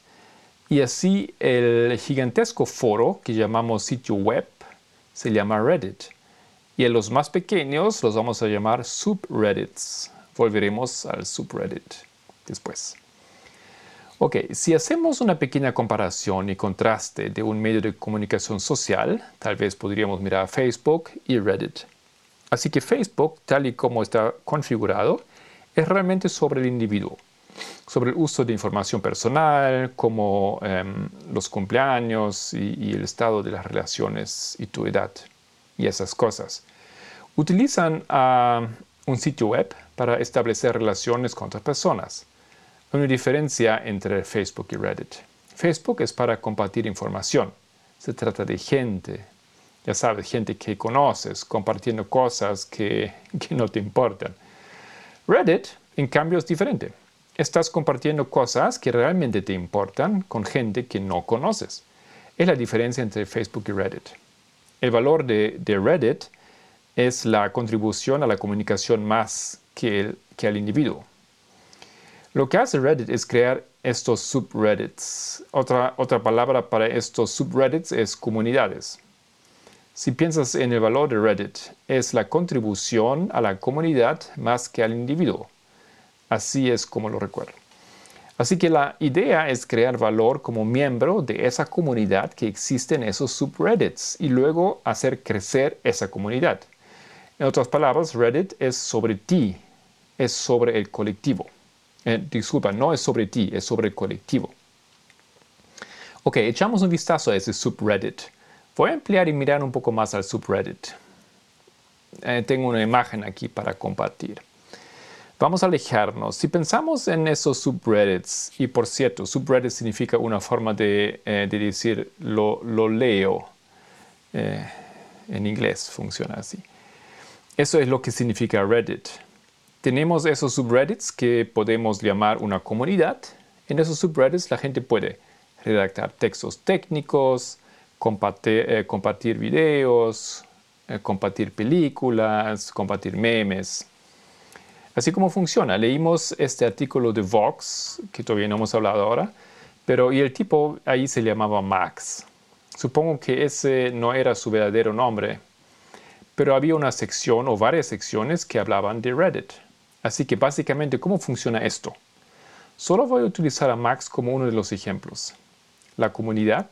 Y así el gigantesco foro que llamamos sitio web se llama Reddit. Y en los más pequeños los vamos a llamar subreddits. Volveremos al subreddit después. Ok, si hacemos una pequeña comparación y contraste de un medio de comunicación social, tal vez podríamos mirar Facebook y Reddit. Así que Facebook, tal y como está configurado, es realmente sobre el individuo, sobre el uso de información personal, como em, los cumpleaños y, y el estado de las relaciones y tu edad y esas cosas. Utilizan a un sitio web para establecer relaciones con otras personas. Una diferencia entre Facebook y Reddit. Facebook es para compartir información. Se trata de gente, ya sabes, gente que conoces, compartiendo cosas que, que no te importan. Reddit, en cambio, es diferente. Estás compartiendo cosas que realmente te importan con gente que no conoces. Es la diferencia entre Facebook y Reddit. El valor de, de Reddit es la contribución a la comunicación más que, que al individuo. Lo que hace Reddit es crear estos subreddits. Otra, otra palabra para estos subreddits es comunidades. Si piensas en el valor de Reddit, es la contribución a la comunidad más que al individuo. Así es como lo recuerdo. Así que la idea es crear valor como miembro de esa comunidad que existe en esos subreddits y luego hacer crecer esa comunidad. En otras palabras, Reddit es sobre ti, es sobre el colectivo. Eh, disculpa, no es sobre ti, es sobre el colectivo. Ok, echamos un vistazo a ese subreddit. Voy a ampliar y mirar un poco más al subreddit. Eh, tengo una imagen aquí para compartir. Vamos a alejarnos. Si pensamos en esos subreddits, y por cierto, subreddit significa una forma de, eh, decir lo, leo. Eh, en inglés funciona así. Eso es lo que significa Reddit. Tenemos esos subreddits que podemos llamar una comunidad. En esos subreddits la gente puede redactar textos técnicos, compartir, eh, compartir videos, compartir películas, compartir memes. Así como funciona. Leímos este artículo de Vox, que todavía no hemos hablado ahora, pero y el tipo ahí se llamaba Max. Supongo que ese no era su verdadero nombre, pero había una sección o varias secciones que hablaban de Reddit. Así que básicamente, ¿cómo funciona esto? Solo voy a utilizar a Max como uno de los ejemplos. La comunidad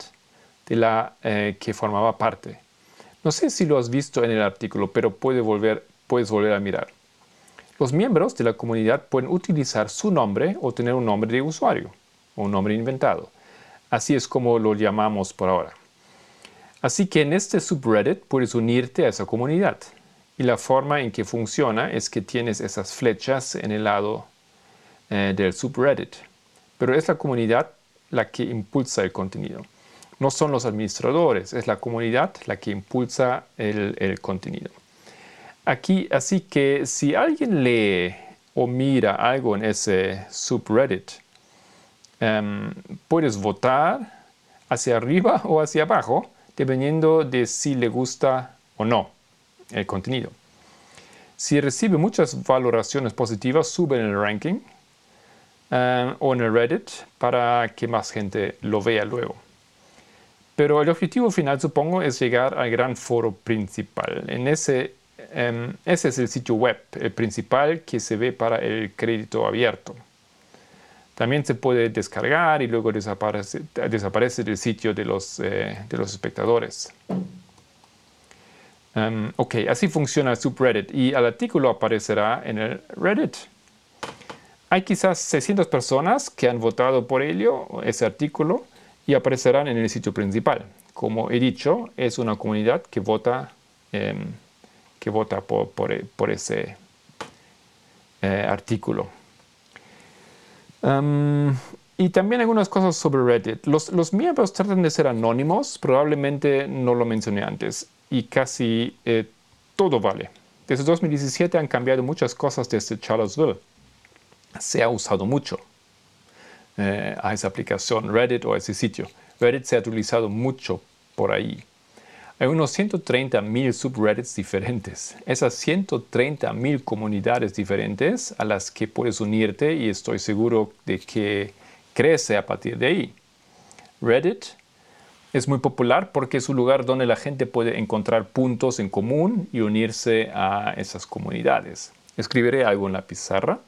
de la eh, que formaba parte. No sé si lo has visto en el artículo, pero volver, puedes volver a mirar. Los miembros de la comunidad pueden utilizar su nombre o tener un nombre de usuario o un nombre inventado. Así es como lo llamamos por ahora. Así que en este subreddit puedes unirte a esa comunidad. Y la forma en que funciona es que tienes esas flechas en el lado eh, del subreddit. Pero es la comunidad la que impulsa el contenido. No son los administradores, es la comunidad la que impulsa el contenido. Aquí, así que si alguien lee o mira algo en ese subreddit, em, puedes votar hacia arriba o hacia abajo, dependiendo de si le gusta o no el contenido. Si recibe muchas valoraciones positivas, sube en el ranking em, o en el Reddit para que más gente lo vea luego. Pero el objetivo final, supongo, es llegar al gran foro principal. En ese Em, ese es el sitio web principal que se ve para el crédito abierto. También se puede descargar y luego desaparece, desaparece del sitio de los, eh, de los espectadores. Em, ok, así funciona el subreddit y el artículo aparecerá en el Reddit. Hay quizás 600 personas que han votado por ello, ese artículo, y aparecerán en el sitio principal. Como he dicho, es una comunidad que vota em, que vota por, ese eh, artículo. y también algunas cosas sobre Reddit. Los, miembros tratan de ser anónimos, probablemente no lo mencioné antes, y casi eh, todo vale. Desde 2017 han cambiado muchas cosas desde Charlottesville. Se ha usado mucho eh, a esa aplicación Reddit o a ese sitio. Reddit se ha utilizado mucho por ahí. Hay unos 130 mil subreddits diferentes. Esas 130 mil comunidades diferentes a las que puedes unirte y estoy seguro de que crece a partir de ahí. Reddit es muy popular porque es un lugar donde la gente puede encontrar puntos en común y unirse a esas comunidades. Escribiré algo en la pizarra.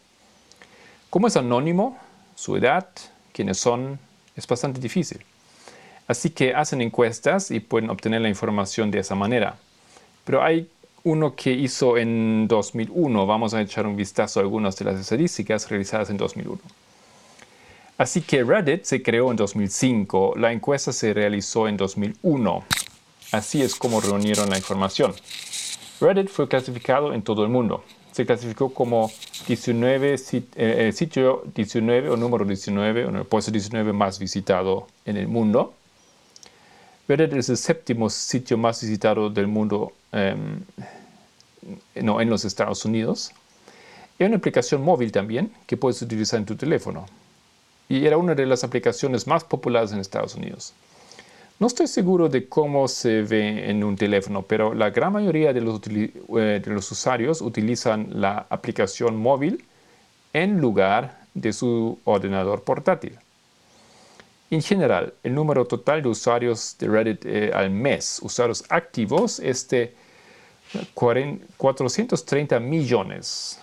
Como es anónimo, su edad, quiénes son, es bastante difícil. Así que hacen encuestas y pueden obtener la información de esa manera. Pero hay uno que hizo en 2001. Vamos a echar un vistazo a algunas de las estadísticas realizadas en 2001. Así que Reddit se creó en 2005. La encuesta se realizó en 2001. Así es como reunieron la información. Reddit fue clasificado en todo el mundo. Se clasificó como 19, eh, eh, sitio 19 o número 19, o el puesto 19 más visitado en el mundo. Reddit es el séptimo sitio más visitado del mundo em, no, en los Estados Unidos. Hay una aplicación móvil también que puedes utilizar en tu teléfono. Y era una de las aplicaciones más populares en Estados Unidos. No estoy seguro de cómo se ve en un teléfono, pero la gran mayoría de los, eh, usuarios utilizan la aplicación móvil en lugar de su ordenador portátil. En general, el número total de usuarios de Reddit eh, al mes, usuarios activos, es de 430 millones.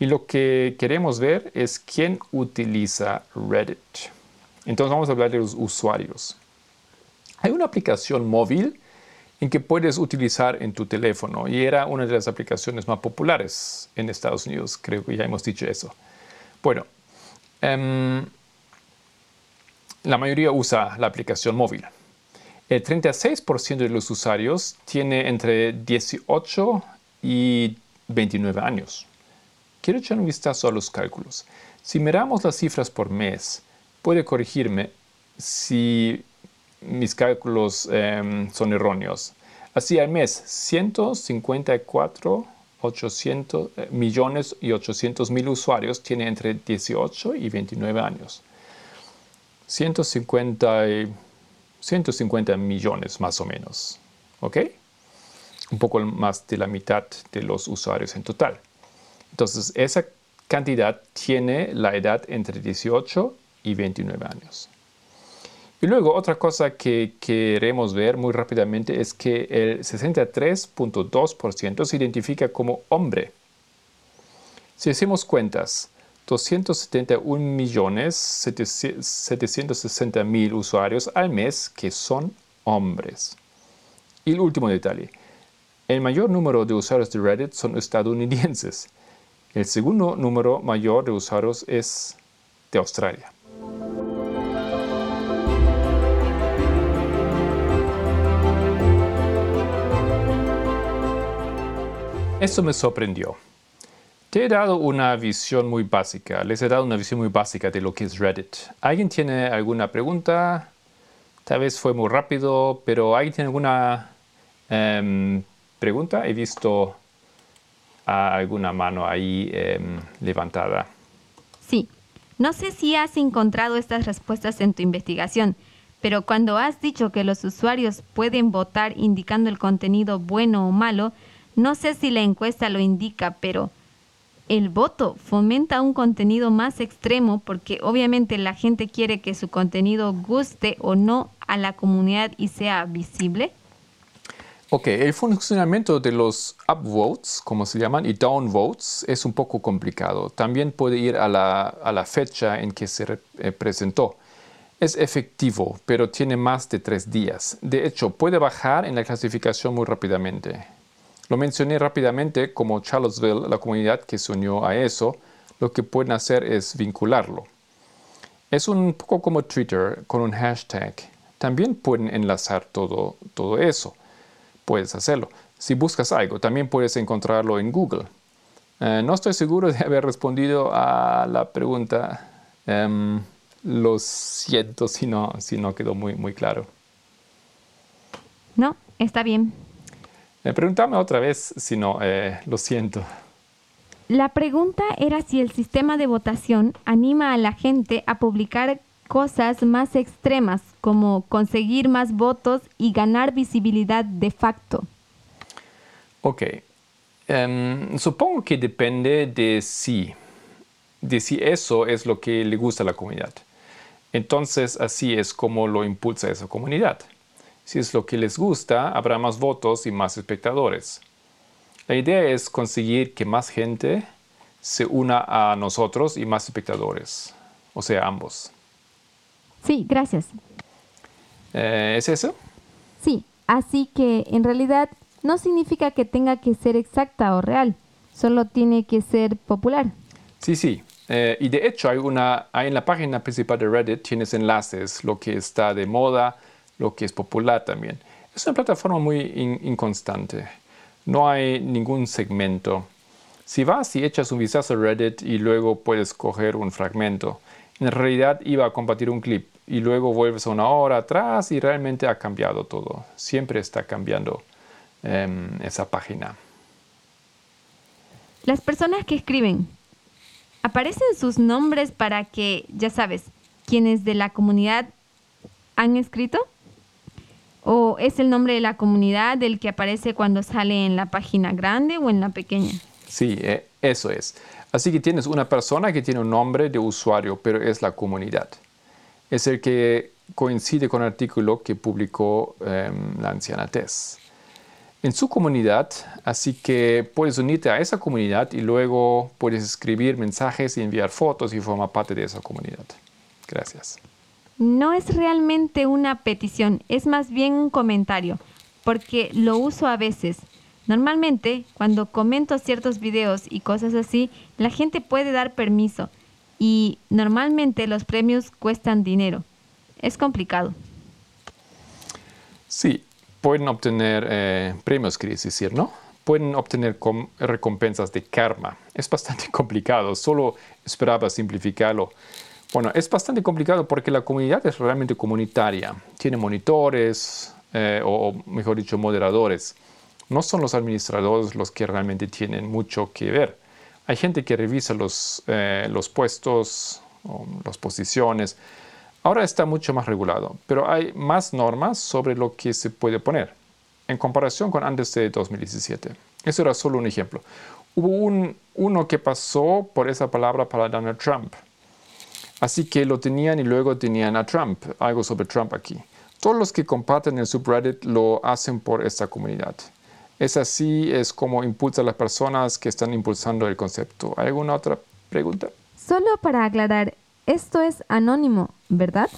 Y lo que queremos ver es quién utiliza Reddit. Entonces vamos a hablar de los usuarios. Hay una aplicación móvil en que puedes utilizar en tu teléfono y era una de las aplicaciones más populares en Estados Unidos. Creo que ya hemos dicho eso. Bueno, um, la mayoría usa la aplicación móvil. El 36% de los usuarios tiene entre 18 y 29 años. Quiero echar un vistazo a los cálculos. Si miramos las cifras por mes, puede corregirme si mis cálculos em, son erróneos. Así al mes, 154 800, eh, millones y 800 mil usuarios tienen entre 18 y 29 años. 150, 150 millones más o menos. ¿Ok? Un poco más de la mitad de los usuarios en total. Entonces, esa cantidad tiene la edad entre 18 y 29 años. Y luego otra cosa que queremos ver muy rápidamente es que el 63.2% se identifica como hombre. Si hacemos cuentas, 271 millones 760 mil usuarios al mes que son hombres. Y el último detalle, el mayor número de usuarios de Reddit son estadounidenses. El segundo número mayor de usuarios es de Australia. Eso me sorprendió. Te he dado una visión muy básica, les he dado una visión muy básica de lo que es Reddit. ¿Alguien tiene alguna pregunta? Tal vez fue muy rápido, pero ¿alguien tiene alguna em, pregunta? He visto alguna mano ahí em, levantada. Sí, no sé si has encontrado estas respuestas en tu investigación, pero cuando has dicho que los usuarios pueden votar indicando el contenido bueno o malo, no sé si la encuesta lo indica, pero el voto fomenta un contenido más extremo porque obviamente la gente quiere que su contenido guste o no a la comunidad y sea visible. Ok, el funcionamiento de los upvotes, como se llaman, y downvotes es un poco complicado. También puede ir a la, fecha en que se eh, presentó. Es efectivo, pero tiene más de tres días. De hecho, puede bajar en la clasificación muy rápidamente. Lo mencioné rápidamente como Charlottesville, la comunidad que se unió a eso, lo que pueden hacer es vincularlo. Es un poco como Twitter con un hashtag. También pueden enlazar todo, todo eso. Puedes hacerlo. Si buscas algo, también puedes encontrarlo en Google. Eh, no estoy seguro de haber respondido a la pregunta. Em, lo siento si no, si no quedó muy, muy claro. No, está bien. Me preguntame otra vez si no, eh, lo siento. La pregunta era si el sistema de votación anima a la gente a publicar cosas más extremas como conseguir más votos y ganar visibilidad de facto. Ok. Em, supongo que depende de si, de si eso es lo que le gusta a la comunidad. Entonces así es como lo impulsa esa comunidad. Si es lo que les gusta, habrá más votos y más espectadores. La idea es conseguir que más gente se una a nosotros y más espectadores, o sea, ambos. Sí, gracias. Eh, ¿Es eso? Sí, así que en realidad no significa que tenga que ser exacta o real, solo tiene que ser popular. Sí, sí. Eh, y de hecho hay una, hay en la página principal de Reddit tienes enlaces, lo que está de moda, lo que es popular también. Es una plataforma muy inconstante. No hay ningún segmento. Si vas y echas un vistazo a Reddit y luego puedes coger un fragmento, en realidad iba a compartir un clip y luego vuelves a una hora atrás y realmente ha cambiado todo. Siempre está cambiando em, esa página. Las personas que escriben, ¿aparecen sus nombres para que, ya sabes, quienes de la comunidad han escrito? ¿O es el nombre de la comunidad el que aparece cuando sale en la página grande o en la pequeña? Sí, eh, eso es. Así que tienes una persona que tiene un nombre de usuario, pero es la comunidad. Es el que coincide con el artículo que publicó em, la anciana Tess. En su comunidad, así que puedes unirte a esa comunidad y luego puedes escribir mensajes y enviar fotos y formar parte de esa comunidad. Gracias no es realmente una petición, es más bien un comentario, porque lo uso a veces. Normalmente, cuando comento ciertos videos y cosas así, la gente puede dar permiso y normalmente los premios cuestan dinero. Es complicado. Sí, pueden obtener eh, premios, quieres decir, ¿no? pueden obtener recompensas de karma. Es bastante complicado, solo esperaba simplificarlo. Bueno, es bastante complicado porque la comunidad es realmente comunitaria. Tiene monitores, eh, o mejor dicho, moderadores. No son los administradores los que realmente tienen mucho que ver. Hay gente que revisa los, eh, los puestos, las posiciones. Ahora está mucho más regulado, pero hay más normas sobre lo que se puede poner en comparación con antes de 2017. Eso era solo un ejemplo. Hubo un, uno que pasó por esa palabra para Donald Trump. Así que lo tenían y luego tenían a Trump, algo sobre Trump aquí. Todos los que comparten el subreddit lo hacen por esta comunidad. Es así, es como impulsa a las personas que están impulsando el concepto. ¿Hay alguna otra pregunta? Solo para aclarar, esto es anónimo, ¿verdad?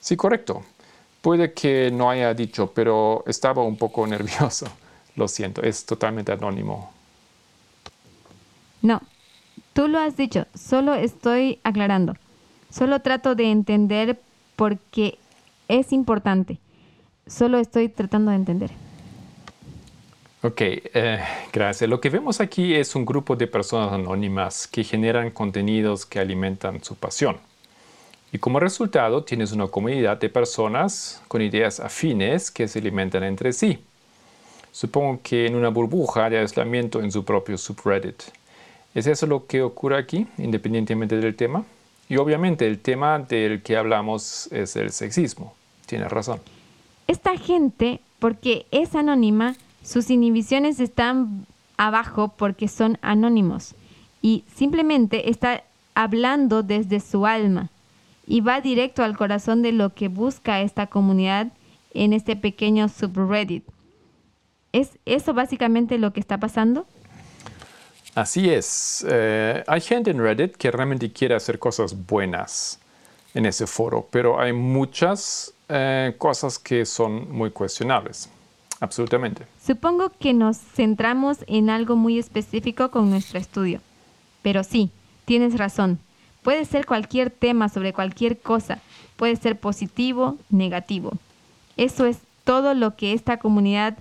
Sí, correcto. Puede que no haya dicho, pero estaba un poco nervioso. Lo siento, es totalmente anónimo. No, tú lo has dicho, solo estoy aclarando. Solo trato de entender porque es importante. Solo estoy tratando de entender. Ok, eh, gracias. Lo que vemos aquí es un grupo de personas anónimas que generan contenidos que alimentan su pasión. Y como resultado tienes una comunidad de personas con ideas afines que se alimentan entre sí. Supongo que en una burbuja de aislamiento en su propio subreddit. ¿Es eso lo que ocurre aquí, independientemente del tema? Y obviamente el tema del que hablamos es el sexismo. Tienes razón. Esta gente, porque es anónima, sus inhibiciones están abajo porque son anónimos y simplemente está hablando desde su alma y va directo al corazón de lo que busca esta comunidad en este pequeño subreddit. ¿Es eso básicamente lo que está pasando? Así es. Eh, hay gente en Reddit que realmente quiere hacer cosas buenas en ese foro, pero hay muchas eh, cosas que son muy cuestionables. Absolutamente. Supongo que nos centramos en algo muy específico con nuestro estudio. Pero sí, tienes razón. Puede ser cualquier tema sobre cualquier cosa. Puede ser positivo, negativo. Eso es todo lo que esta comunidad,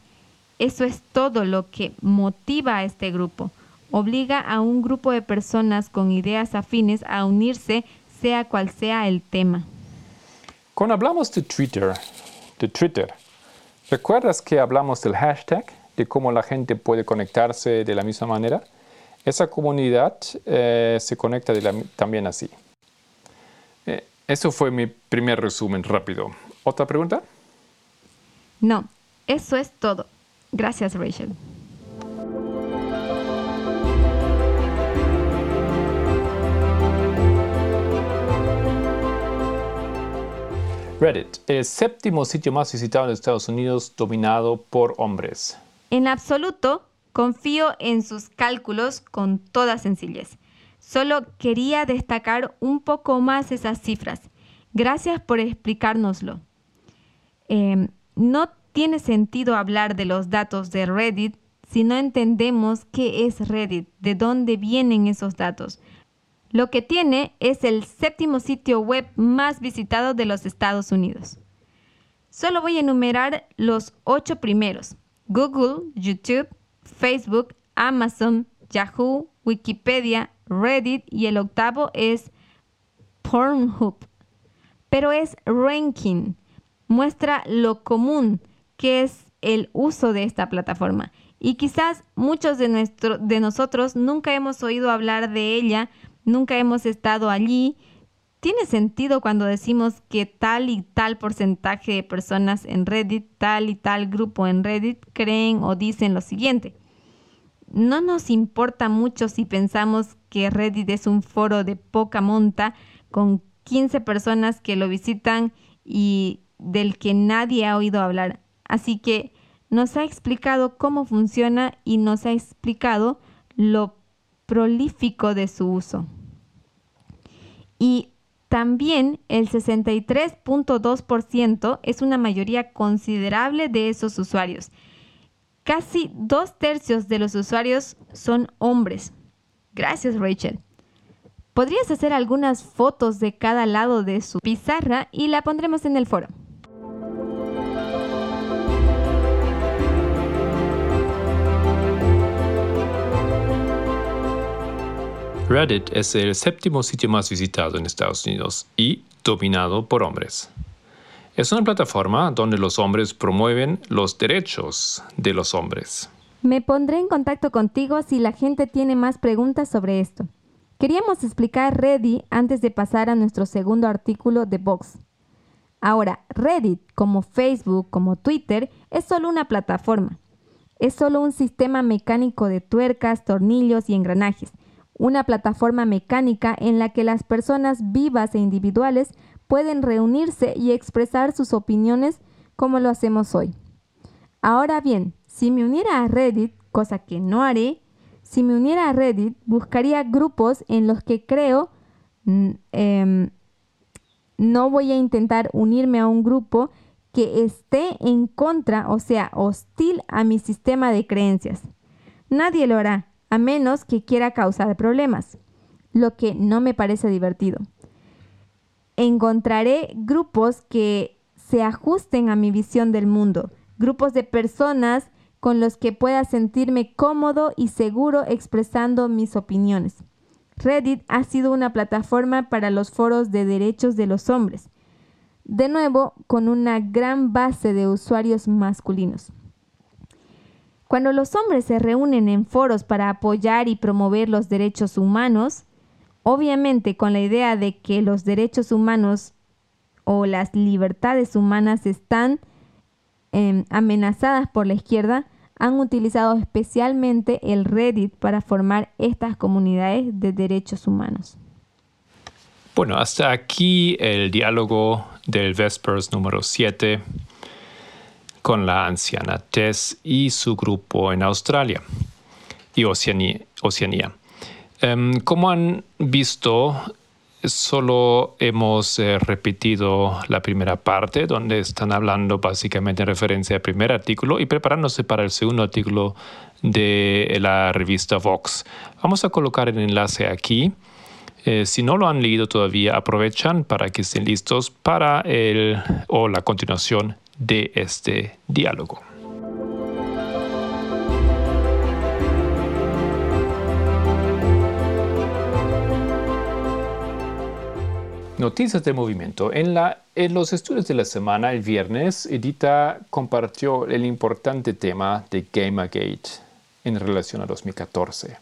eso es todo lo que motiva a este grupo. Obliga a un grupo de personas con ideas afines a unirse, sea cual sea el tema. Cuando hablamos de Twitter, de Twitter, ¿recuerdas que hablamos del hashtag, de cómo la gente puede conectarse de la misma manera? Esa comunidad eh, se conecta también así. Eh, eso fue mi primer resumen rápido. ¿Otra pregunta? No, eso es todo. Gracias, Rachel. Reddit, el séptimo sitio más visitado en Estados Unidos dominado por hombres. En absoluto, Confío en sus cálculos con toda sencillez. Solo quería destacar un poco más esas cifras. Gracias por explicárnoslo. Em, no tiene sentido hablar de los datos de Reddit si no entendemos qué es Reddit, de dónde vienen esos datos. Lo que tiene es el séptimo sitio web más visitado de los Estados Unidos. Solo voy a enumerar los ocho primeros. Google, YouTube, Facebook, Amazon, Yahoo, Wikipedia, Reddit y el octavo es Pornhub. Pero es ranking. Muestra lo común que es el uso de esta plataforma. Y quizás muchos de, nuestro, de nosotros nunca hemos oído hablar de ella, nunca hemos estado allí. Tiene sentido cuando decimos que tal y tal porcentaje de personas en Reddit, tal y tal grupo en Reddit creen o dicen lo siguiente no nos importa mucho si pensamos que Reddit es un foro de poca monta con 15 personas que lo visitan y del que nadie ha oído hablar. Así que nos ha explicado cómo funciona y nos ha explicado lo prolífico de su uso. Y también el 63.2% es una mayoría considerable de esos usuarios Casi dos tercios de los usuarios son hombres. Gracias, Rachel. Podrías hacer algunas fotos de cada lado de su pizarra y la pondremos en el foro. Reddit es el séptimo sitio más visitado en Estados Unidos y dominado por hombres. Es una plataforma donde los hombres promueven los derechos de los hombres. Me pondré en contacto contigo si la gente tiene más preguntas sobre esto. Queríamos explicar Reddit antes de pasar a nuestro segundo artículo de Vox. Ahora, Reddit, como Facebook, como Twitter, es solo una plataforma. Es solo un sistema mecánico de tuercas, tornillos y engranajes. Una plataforma mecánica en la que las personas vivas e individuales pueden reunirse y expresar sus opiniones como lo hacemos hoy. Ahora bien, si me uniera a Reddit, cosa que no haré, si me uniera a Reddit, buscaría grupos en los que creo mm, em, no voy a intentar unirme a un grupo que esté en contra, o sea, hostil a mi sistema de creencias. Nadie lo hará, a menos que quiera causar problemas, lo que no me parece divertido. Encontraré grupos que se ajusten a mi visión del mundo, grupos de personas con los que pueda sentirme cómodo y seguro expresando mis opiniones. Reddit ha sido una plataforma para los foros de derechos de los hombres, de nuevo con una gran base de usuarios masculinos. Cuando los hombres se reúnen en foros para apoyar y promover los derechos humanos, obviamente con la idea de que los derechos humanos o las libertades humanas están em, amenazadas por la izquierda, han utilizado especialmente el Reddit para formar estas comunidades de derechos humanos. Bueno, hasta aquí el diálogo del Vespers número 7 con la anciana Tess y su grupo en Australia y Oceanía. Em, como han visto, solo hemos eh, repetido la primera parte donde están hablando básicamente en referencia al primer artículo y preparándose para el segundo artículo de la revista Vox. Vamos a colocar el enlace aquí. Eh, si no lo han leído todavía, aprovechan para que estén listos para el o la continuación de este diálogo. Noticias del movimiento. En, la, en los estudios de la semana, el viernes, Edita compartió el importante tema de Gamergate en relación a 2014.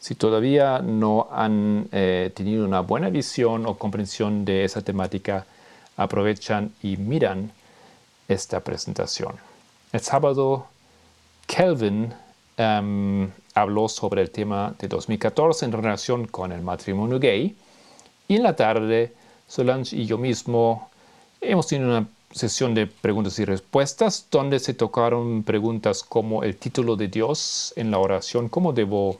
Si todavía no han eh, tenido una buena visión o comprensión de esa temática, aprovechan y miran esta presentación. El sábado, Kelvin em, habló sobre el tema de 2014 en relación con el matrimonio gay. Y en la tarde, Solange y yo mismo hemos tenido una sesión de preguntas y respuestas donde se tocaron preguntas como el título de Dios en la oración, cómo debo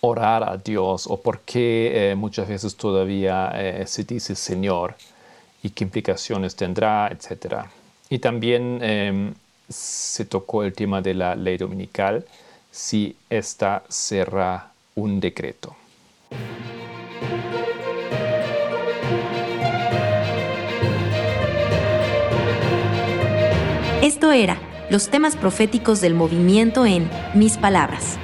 orar a Dios o por qué eh, muchas veces todavía eh, se dice Señor y qué implicaciones tendrá, etc. Y también em, se tocó el tema de la ley dominical, si esta será un decreto. Esto era los temas proféticos del movimiento en Mis Palabras.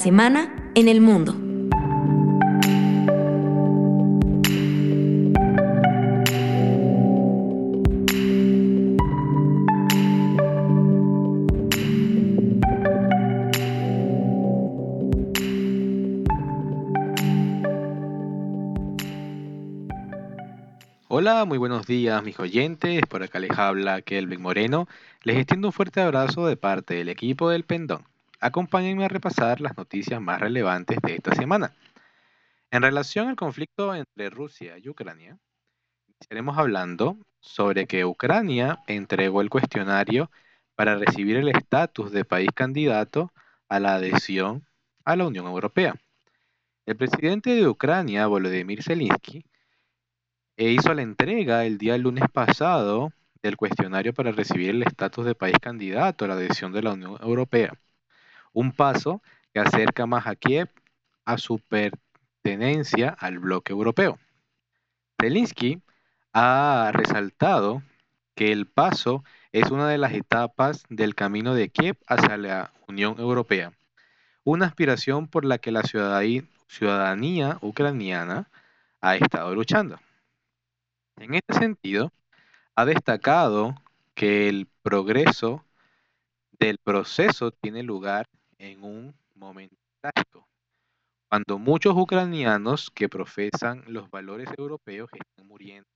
Semana en el mundo. Hola, muy buenos días mis oyentes, por acá les habla Kelvin Moreno. Les extiendo un fuerte abrazo de parte del equipo del Pendón. Acompáñenme a repasar las noticias más relevantes de esta semana. En relación al conflicto entre Rusia y Ucrania, estaremos hablando sobre que Ucrania entregó el cuestionario para recibir el estatus de país candidato a la adhesión a la Unión Europea. El presidente de Ucrania, Volodymyr Zelensky, e hizo la entrega el día lunes pasado del cuestionario para recibir el estatus de país candidato a la adhesión de la Unión Europea, un paso que acerca más a Kiev a su pertenencia al bloque europeo. Zelensky ha resaltado que el paso es una de las etapas del camino de Kiev hacia la Unión Europea, una aspiración por la que la ciudadanía ucraniana ha estado luchando. En este sentido, ha destacado que el progreso del proceso tiene lugar en un momento trágico, cuando muchos ucranianos que profesan los valores europeos están muriendo.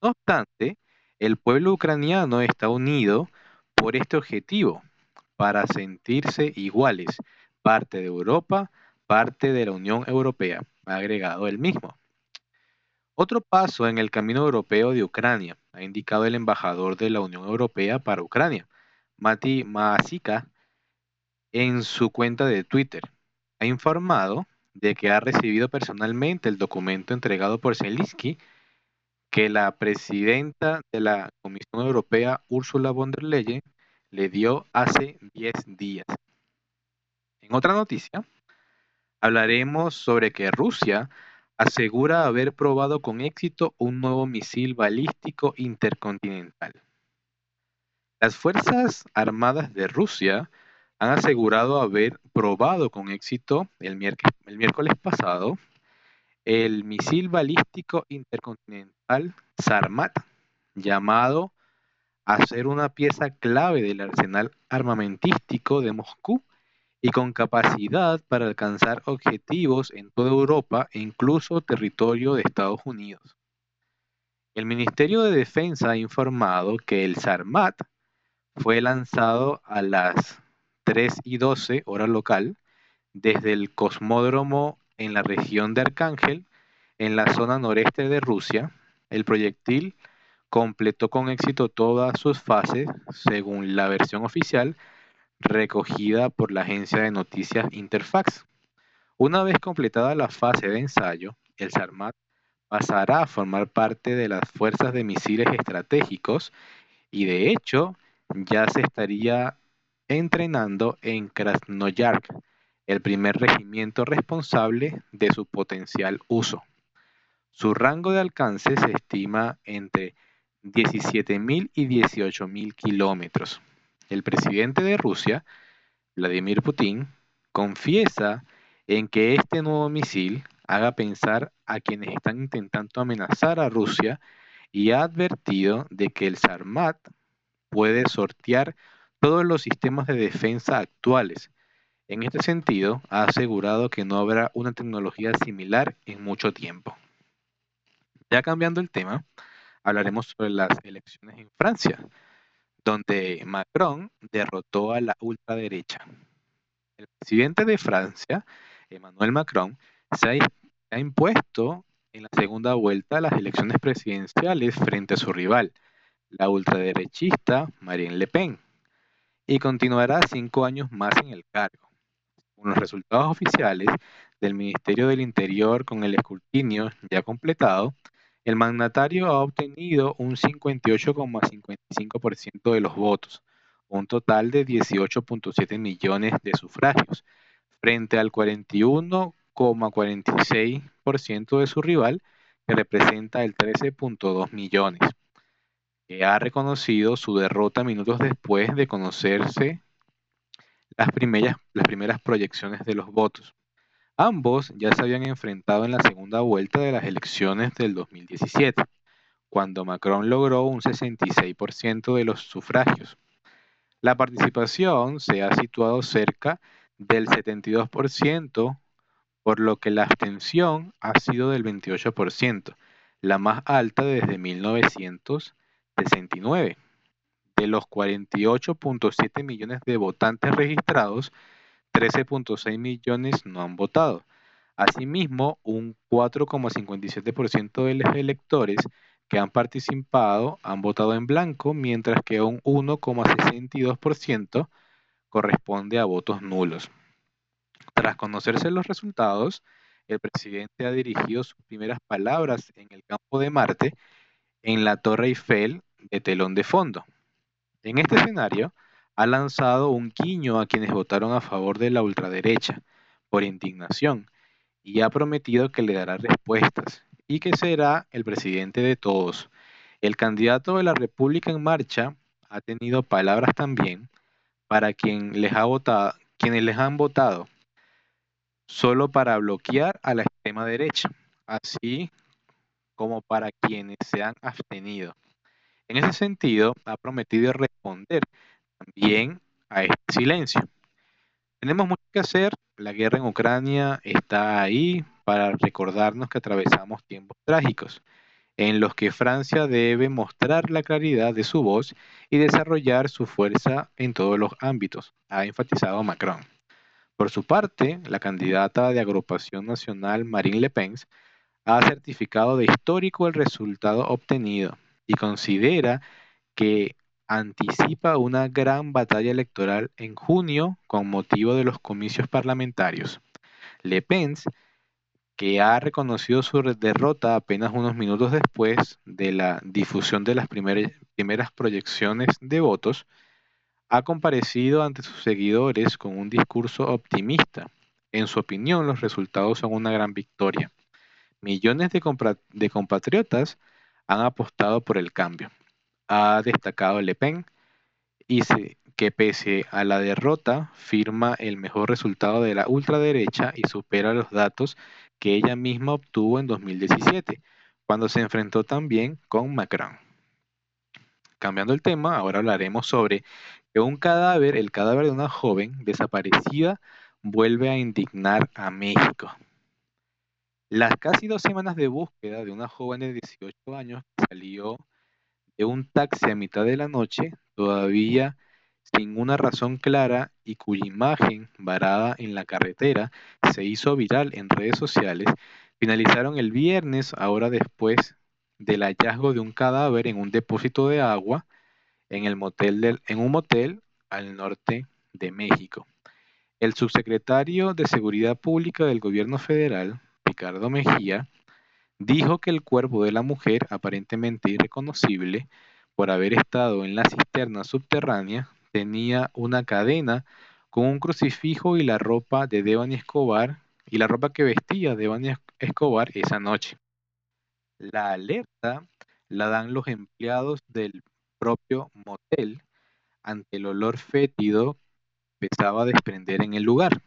No obstante, el pueblo ucraniano está unido por este objetivo, para sentirse iguales, parte de Europa, parte de la Unión Europea, ha agregado él mismo. Otro paso en el camino europeo de Ucrania, ha indicado el embajador de la Unión Europea para Ucrania, Mati Maasika, en su cuenta de Twitter. Ha informado de que ha recibido personalmente el documento entregado por Zelensky que la presidenta de la Comisión Europea, Ursula von der Leyen, le dio hace 10 días. En otra noticia, hablaremos sobre que Rusia asegura haber probado con éxito un nuevo misil balístico intercontinental. Las Fuerzas Armadas de Rusia han asegurado haber probado con éxito el, miércoles pasado el misil balístico intercontinental Sarmat, llamado a ser una pieza clave del arsenal armamentístico de Moscú y con capacidad para alcanzar objetivos en toda Europa e incluso territorio de Estados Unidos. El Ministerio de Defensa ha informado que el Sarmat fue lanzado a las 3 y 12 hora local desde el cosmódromo en la región de Arcángel, en la zona noreste de Rusia. El proyectil completó con éxito todas sus fases, según la versión oficial recogida por la agencia de noticias Interfax. Una vez completada la fase de ensayo, el Sarmat pasará a formar parte de las fuerzas de misiles estratégicos y de hecho ya se estaría entrenando en Krasnoyarsk, el primer regimiento responsable de su potencial uso. Su rango de alcance se estima entre 17.000 y 18.000 kilómetros. El presidente de Rusia, Vladimir Putin, confiesa en que este nuevo misil haga pensar a quienes están intentando amenazar a Rusia y ha advertido de que el Sarmat puede sortear todos los sistemas de defensa actuales, en este sentido, ha asegurado que no habrá una tecnología similar en mucho tiempo. Ya cambiando el tema, hablaremos sobre las elecciones en Francia, donde Macron derrotó a la ultraderecha. El presidente de Francia, Emmanuel Macron, se ha impuesto en la segunda vuelta a las elecciones presidenciales frente a su rival, la ultraderechista Marine Le Pen, y continuará cinco años más en el cargo. Los resultados oficiales del Ministerio del Interior con el escrutinio ya completado, el mandatario ha obtenido un 58,55% de los votos, un total de 18.7 millones de sufragios, frente al 41,46% de su rival, que representa el 13.2 millones, que ha reconocido su derrota minutos después de conocerse las primeras, las primeras proyecciones de los votos. Ambos ya se habían enfrentado en la segunda vuelta de las elecciones del 2017, cuando Macron logró un 66% de los sufragios. La participación se ha situado cerca del 72%, por lo que la abstención ha sido del 28%, la más alta desde 1969 de los 48.7 millones de votantes registrados, 13.6 millones no han votado. Asimismo, un 4,57% de los electores que han participado han votado en blanco, mientras que un 1,62% corresponde a votos nulos. Tras conocerse los resultados, el presidente ha dirigido sus primeras palabras en el campo de Marte en la Torre Eiffel de telón de fondo. En este escenario, ha lanzado un guiño a quienes votaron a favor de la ultraderecha por indignación y ha prometido que le dará respuestas y que será el presidente de todos. El candidato de la República en Marcha ha tenido palabras también para quien les ha votado, quienes les han votado solo para bloquear a la extrema derecha, así como para quienes se han abstenido. En ese sentido, ha prometido responder también a este silencio. Tenemos mucho que hacer, la guerra en Ucrania está ahí para recordarnos que atravesamos tiempos trágicos, en los que Francia debe mostrar la claridad de su voz y desarrollar su fuerza en todos los ámbitos, ha enfatizado Macron. Por su parte, la candidata de agrupación nacional Marine Le Pen ha certificado de histórico el resultado obtenido y considera que anticipa una gran batalla electoral en junio con motivo de los comicios parlamentarios. Le Pen, que ha reconocido su derrota apenas unos minutos después de la difusión de las primeras proyecciones de votos, ha comparecido ante sus seguidores con un discurso optimista. En su opinión, los resultados son una gran victoria. Millones de, compatriotas han apostado por el cambio. Ha destacado Le Pen y que pese a la derrota firma el mejor resultado de la ultraderecha y supera los datos que ella misma obtuvo en 2017, cuando se enfrentó también con Macron. Cambiando el tema, ahora hablaremos sobre que un cadáver, el cadáver de una joven desaparecida, vuelve a indignar a México. Las casi dos semanas de búsqueda de una joven de 18 años que salió de un taxi a mitad de la noche, todavía sin una razón clara y cuya imagen varada en la carretera se hizo viral en redes sociales, finalizaron el viernes, ahora después del hallazgo de un cadáver en un depósito de agua en, el motel en un motel al norte de México. El subsecretario de Seguridad Pública del Gobierno Federal, Ricardo Mejía, dijo que el cuerpo de la mujer, aparentemente irreconocible por haber estado en la cisterna subterránea, tenía una cadena con un crucifijo y la ropa de Devani Escobar y la ropa que vestía Devani Escobar esa noche. La alerta la dan los empleados del propio motel ante el olor fétido que empezaba a desprender en el lugar.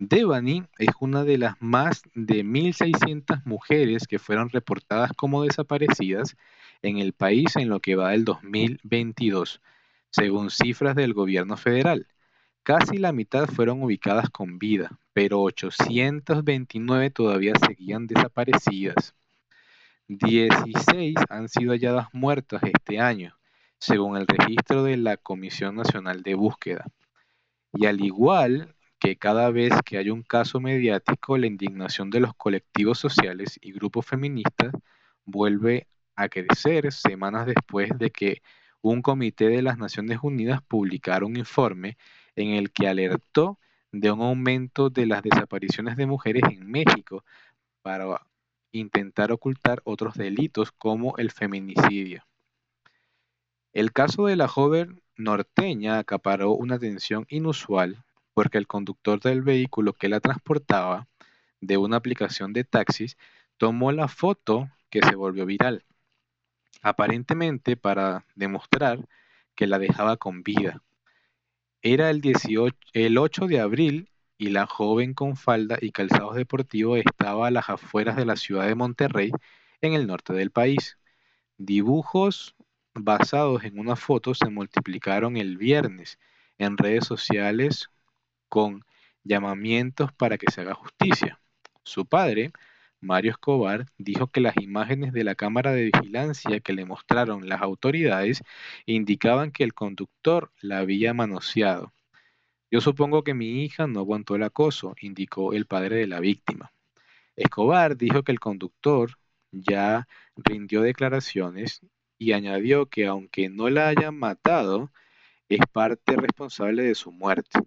Devani es una de las más de 1.600 mujeres que fueron reportadas como desaparecidas en el país en lo que va del 2022, según cifras del gobierno federal. Casi la mitad fueron ubicadas con vida, pero 829 todavía seguían desaparecidas. 16 han sido halladas muertas este año, según el registro de la Comisión Nacional de Búsqueda. Y al igual que cada vez que hay un caso mediático, la indignación de los colectivos sociales y grupos feministas vuelve a crecer semanas después de que un comité de las Naciones Unidas publicara un informe en el que alertó de un aumento de las desapariciones de mujeres en México para intentar ocultar otros delitos como el feminicidio. El caso de la joven norteña acaparó una atención inusual porque el conductor del vehículo que la transportaba de una aplicación de taxis tomó la foto que se volvió viral, aparentemente para demostrar que la dejaba con vida. Era el, 18, el 8 de abril y la joven con falda y calzados deportivos estaba a las afueras de la ciudad de Monterrey, en el norte del país. Dibujos basados en una foto se multiplicaron el viernes en redes sociales con llamamientos para que se haga justicia. Su padre, Mario Escobar, dijo que las imágenes de la cámara de vigilancia que le mostraron las autoridades indicaban que el conductor la había manoseado. Yo supongo que mi hija no aguantó el acoso, indicó el padre de la víctima. Escobar dijo que el conductor ya rindió declaraciones y añadió que aunque no la hayan matado, es parte responsable de su muerte.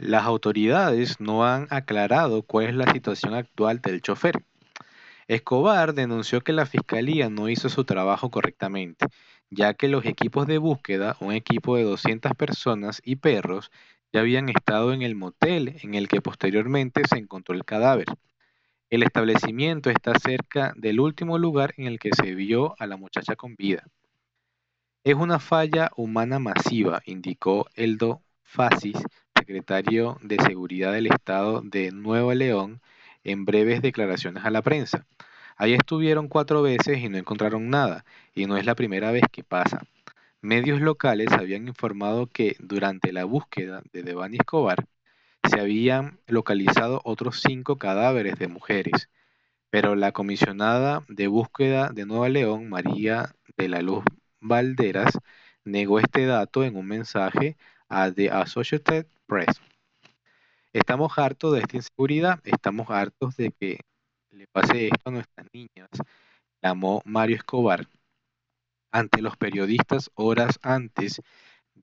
Las autoridades no han aclarado cuál es la situación actual del chofer. Escobar denunció que la fiscalía no hizo su trabajo correctamente, ya que los equipos de búsqueda, un equipo de 200 personas y perros, ya habían estado en el motel en el que posteriormente se encontró el cadáver. El establecimiento está cerca del último lugar en el que se vio a la muchacha con vida. Es una falla humana masiva, indicó Eldo Fasis, secretario de Seguridad del Estado de Nuevo León, en breves declaraciones a la prensa. Ahí estuvieron cuatro veces y no encontraron nada, y no es la primera vez que pasa. Medios locales habían informado que durante la búsqueda de Devani Escobar, se habían localizado otros cinco cadáveres de mujeres, pero la comisionada de búsqueda de Nueva León, María de la Luz Valderas, negó este dato en un mensaje a The Associated Estamos hartos de esta inseguridad, estamos hartos de que le pase esto a nuestras niñas, llamó Mario Escobar ante los periodistas horas antes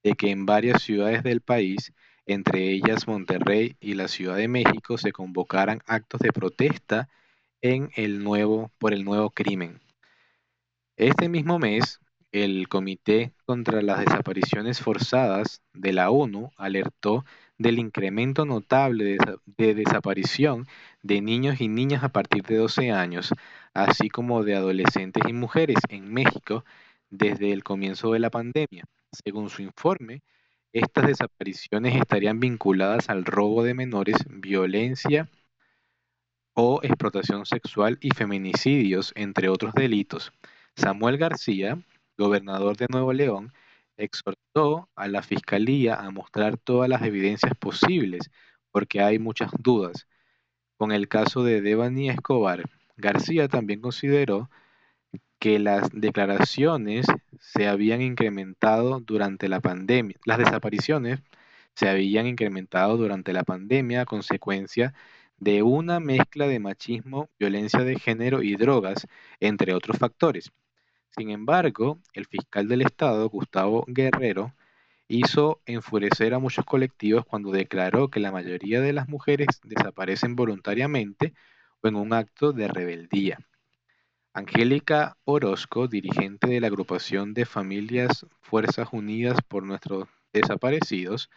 de que en varias ciudades del país entre ellas Monterrey y la Ciudad de México, se convocaran actos de protesta en el nuevo, por el nuevo crimen. Este mismo mes, el Comité contra las Desapariciones Forzadas de la ONU alertó del incremento notable de, de, desaparición de niños y niñas a partir de 12 años, así como de adolescentes y mujeres en México desde el comienzo de la pandemia. Según su informe, estas desapariciones estarían vinculadas al robo de menores, violencia o explotación sexual y feminicidios, entre otros delitos. Samuel García, gobernador de Nuevo León, exhortó a la Fiscalía a mostrar todas las evidencias posibles, porque hay muchas dudas. Con el caso de Devani Escobar, García también consideró que las declaraciones se habían incrementado durante la pandemia. Las desapariciones se habían incrementado durante la pandemia a consecuencia de una mezcla de machismo, violencia de género y drogas, entre otros factores. Sin embargo, el fiscal del Estado, Gustavo Guerrero, hizo enfurecer a muchos colectivos cuando declaró que la mayoría de las mujeres desaparecen voluntariamente o en un acto de rebeldía. Angélica Orozco, dirigente de la agrupación de familias Fuerzas Unidas por Nuestros Desaparecidos,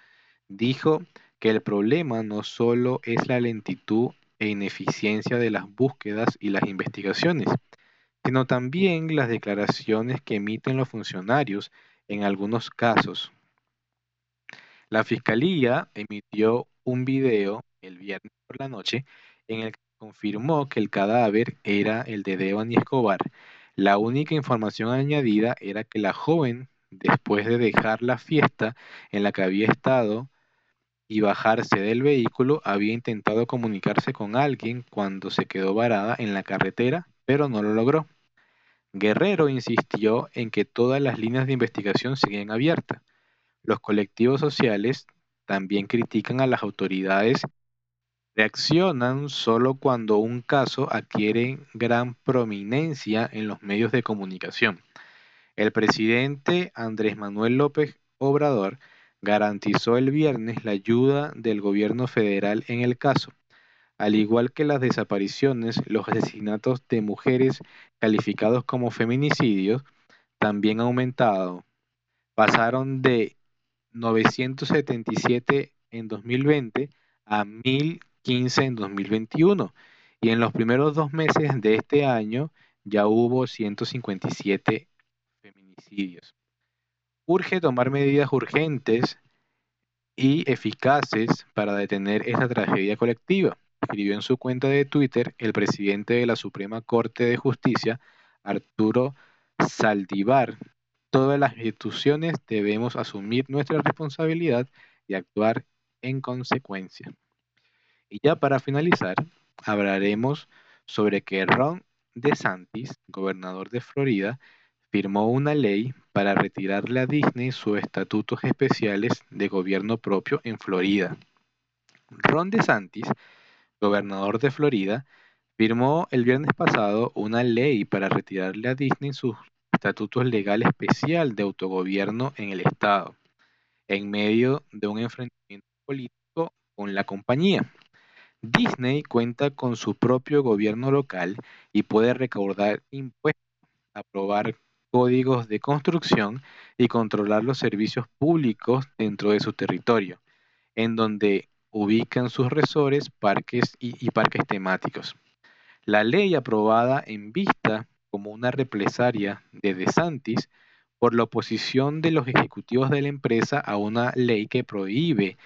dijo que el problema no solo es la lentitud e ineficiencia de las búsquedas y las investigaciones, sino también las declaraciones que emiten los funcionarios en algunos casos. La Fiscalía emitió un video el viernes por la noche en el que confirmó que el cadáver era el de Devani Escobar. La única información añadida era que la joven, después de dejar la fiesta en la que había estado y bajarse del vehículo, había intentado comunicarse con alguien cuando se quedó varada en la carretera, pero no lo logró. Guerrero insistió en que todas las líneas de investigación siguen abiertas. Los colectivos sociales también critican a las autoridades reaccionan solo cuando un caso adquiere gran prominencia en los medios de comunicación. El presidente Andrés Manuel López Obrador garantizó el viernes la ayuda del gobierno federal en el caso. Al igual que las desapariciones, los asesinatos de mujeres calificados como feminicidios también han aumentado. Pasaron de 977 en 2020 a 1000 15 en 2021 y en los primeros dos meses de este año ya hubo 157 feminicidios. Urge tomar medidas urgentes y eficaces para detener esta tragedia colectiva, escribió en su cuenta de Twitter el presidente de la Suprema Corte de Justicia, Arturo Saldivar. Todas las instituciones debemos asumir nuestra responsabilidad y actuar en consecuencia. Y ya para finalizar, hablaremos sobre que Ron DeSantis, gobernador de Florida, firmó una ley para retirarle a Disney sus estatutos especiales de gobierno propio en Florida. Ron DeSantis, gobernador de Florida, firmó el viernes pasado una ley para retirarle a Disney sus estatutos legal especial de autogobierno en el Estado, en medio de un enfrentamiento político con la compañía. Disney cuenta con su propio gobierno local y puede recaudar impuestos, aprobar códigos de construcción y controlar los servicios públicos dentro de su territorio, en donde ubican sus resorts parques y, parques temáticos. La ley aprobada en vista como una represalia de DeSantis por la oposición de los ejecutivos de la empresa a una ley que prohíbe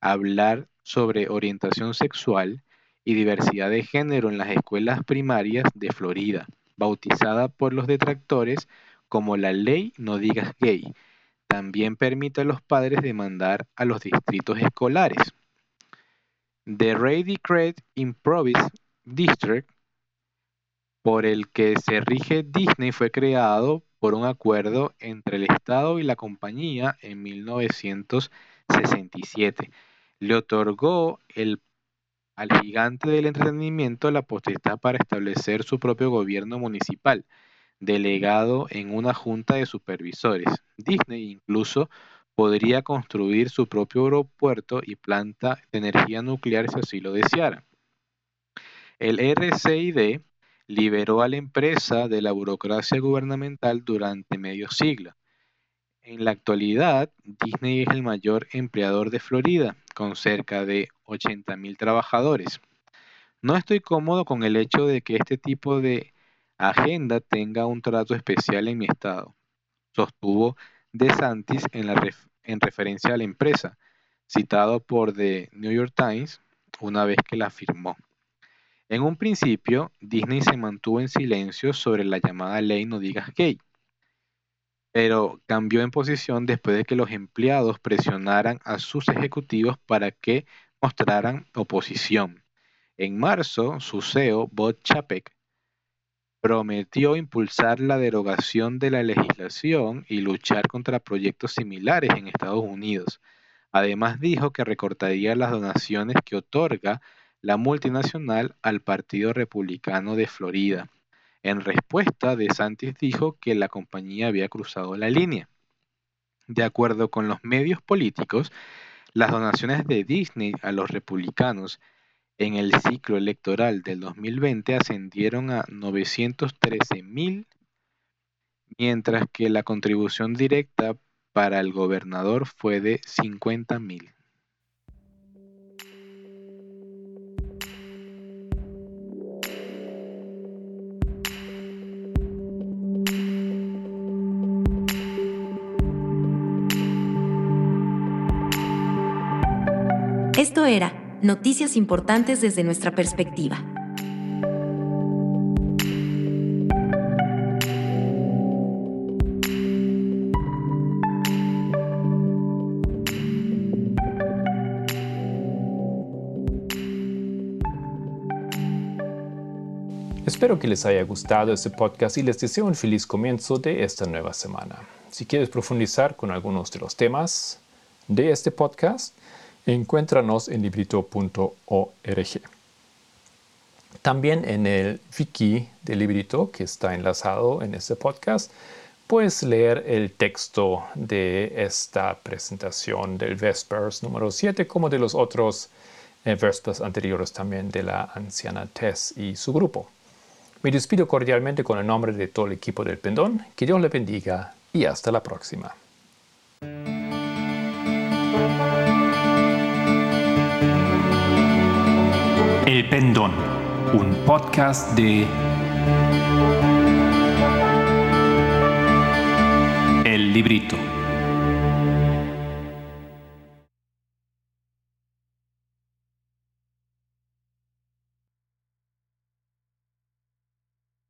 hablar sobre orientación sexual y diversidad de género en las escuelas primarias de Florida, bautizada por los detractores como la ley No digas gay. También permite a los padres demandar a los distritos escolares. The Ready Cred Improvise District, por el que se rige Disney, fue creado por un acuerdo entre el Estado y la compañía en 1967 le otorgó al gigante del entretenimiento la potestad para establecer su propio gobierno municipal, delegado en una junta de supervisores. Disney incluso podría construir su propio aeropuerto y planta de energía nuclear si así lo deseara. El RCID liberó a la empresa de la burocracia gubernamental durante medio siglo. En la actualidad, Disney es el mayor empleador de Florida, con cerca de 80.000 trabajadores. No estoy cómodo con el hecho de que este tipo de agenda tenga un trato especial en mi estado, sostuvo DeSantis en, la en referencia a la empresa, citado por The New York Times una vez que la firmó. En un principio, Disney se mantuvo en silencio sobre la llamada ley No digas gay, pero cambió en posición después de que los empleados presionaran a sus ejecutivos para que mostraran oposición. En marzo, su CEO, Bob Chapek, prometió impulsar la derogación de la legislación y luchar contra proyectos similares en Estados Unidos. Además dijo que recortaría las donaciones que otorga la multinacional al Partido Republicano de Florida. En respuesta, DeSantis dijo que la compañía había cruzado la línea. De acuerdo con los medios políticos, las donaciones de Disney a los republicanos en el ciclo electoral del 2020 ascendieron a 913 mil, mientras que la contribución directa para el gobernador fue de 50 mil. Esto era Noticias Importantes desde nuestra perspectiva. Espero que les haya gustado este podcast y les deseo un feliz comienzo de esta nueva semana. Si quieres profundizar con algunos de los temas de este podcast, encuéntranos en librito.org. También en el wiki de Librito, que está enlazado en este podcast, puedes leer el texto de esta presentación del Vespers número 7, como de los otros eh, Vespers anteriores también de la anciana Tess y su grupo. Me despido cordialmente con el nombre de todo el equipo del Pendón. Que Dios le bendiga y hasta la próxima. El Pendón, un podcast de El Librito.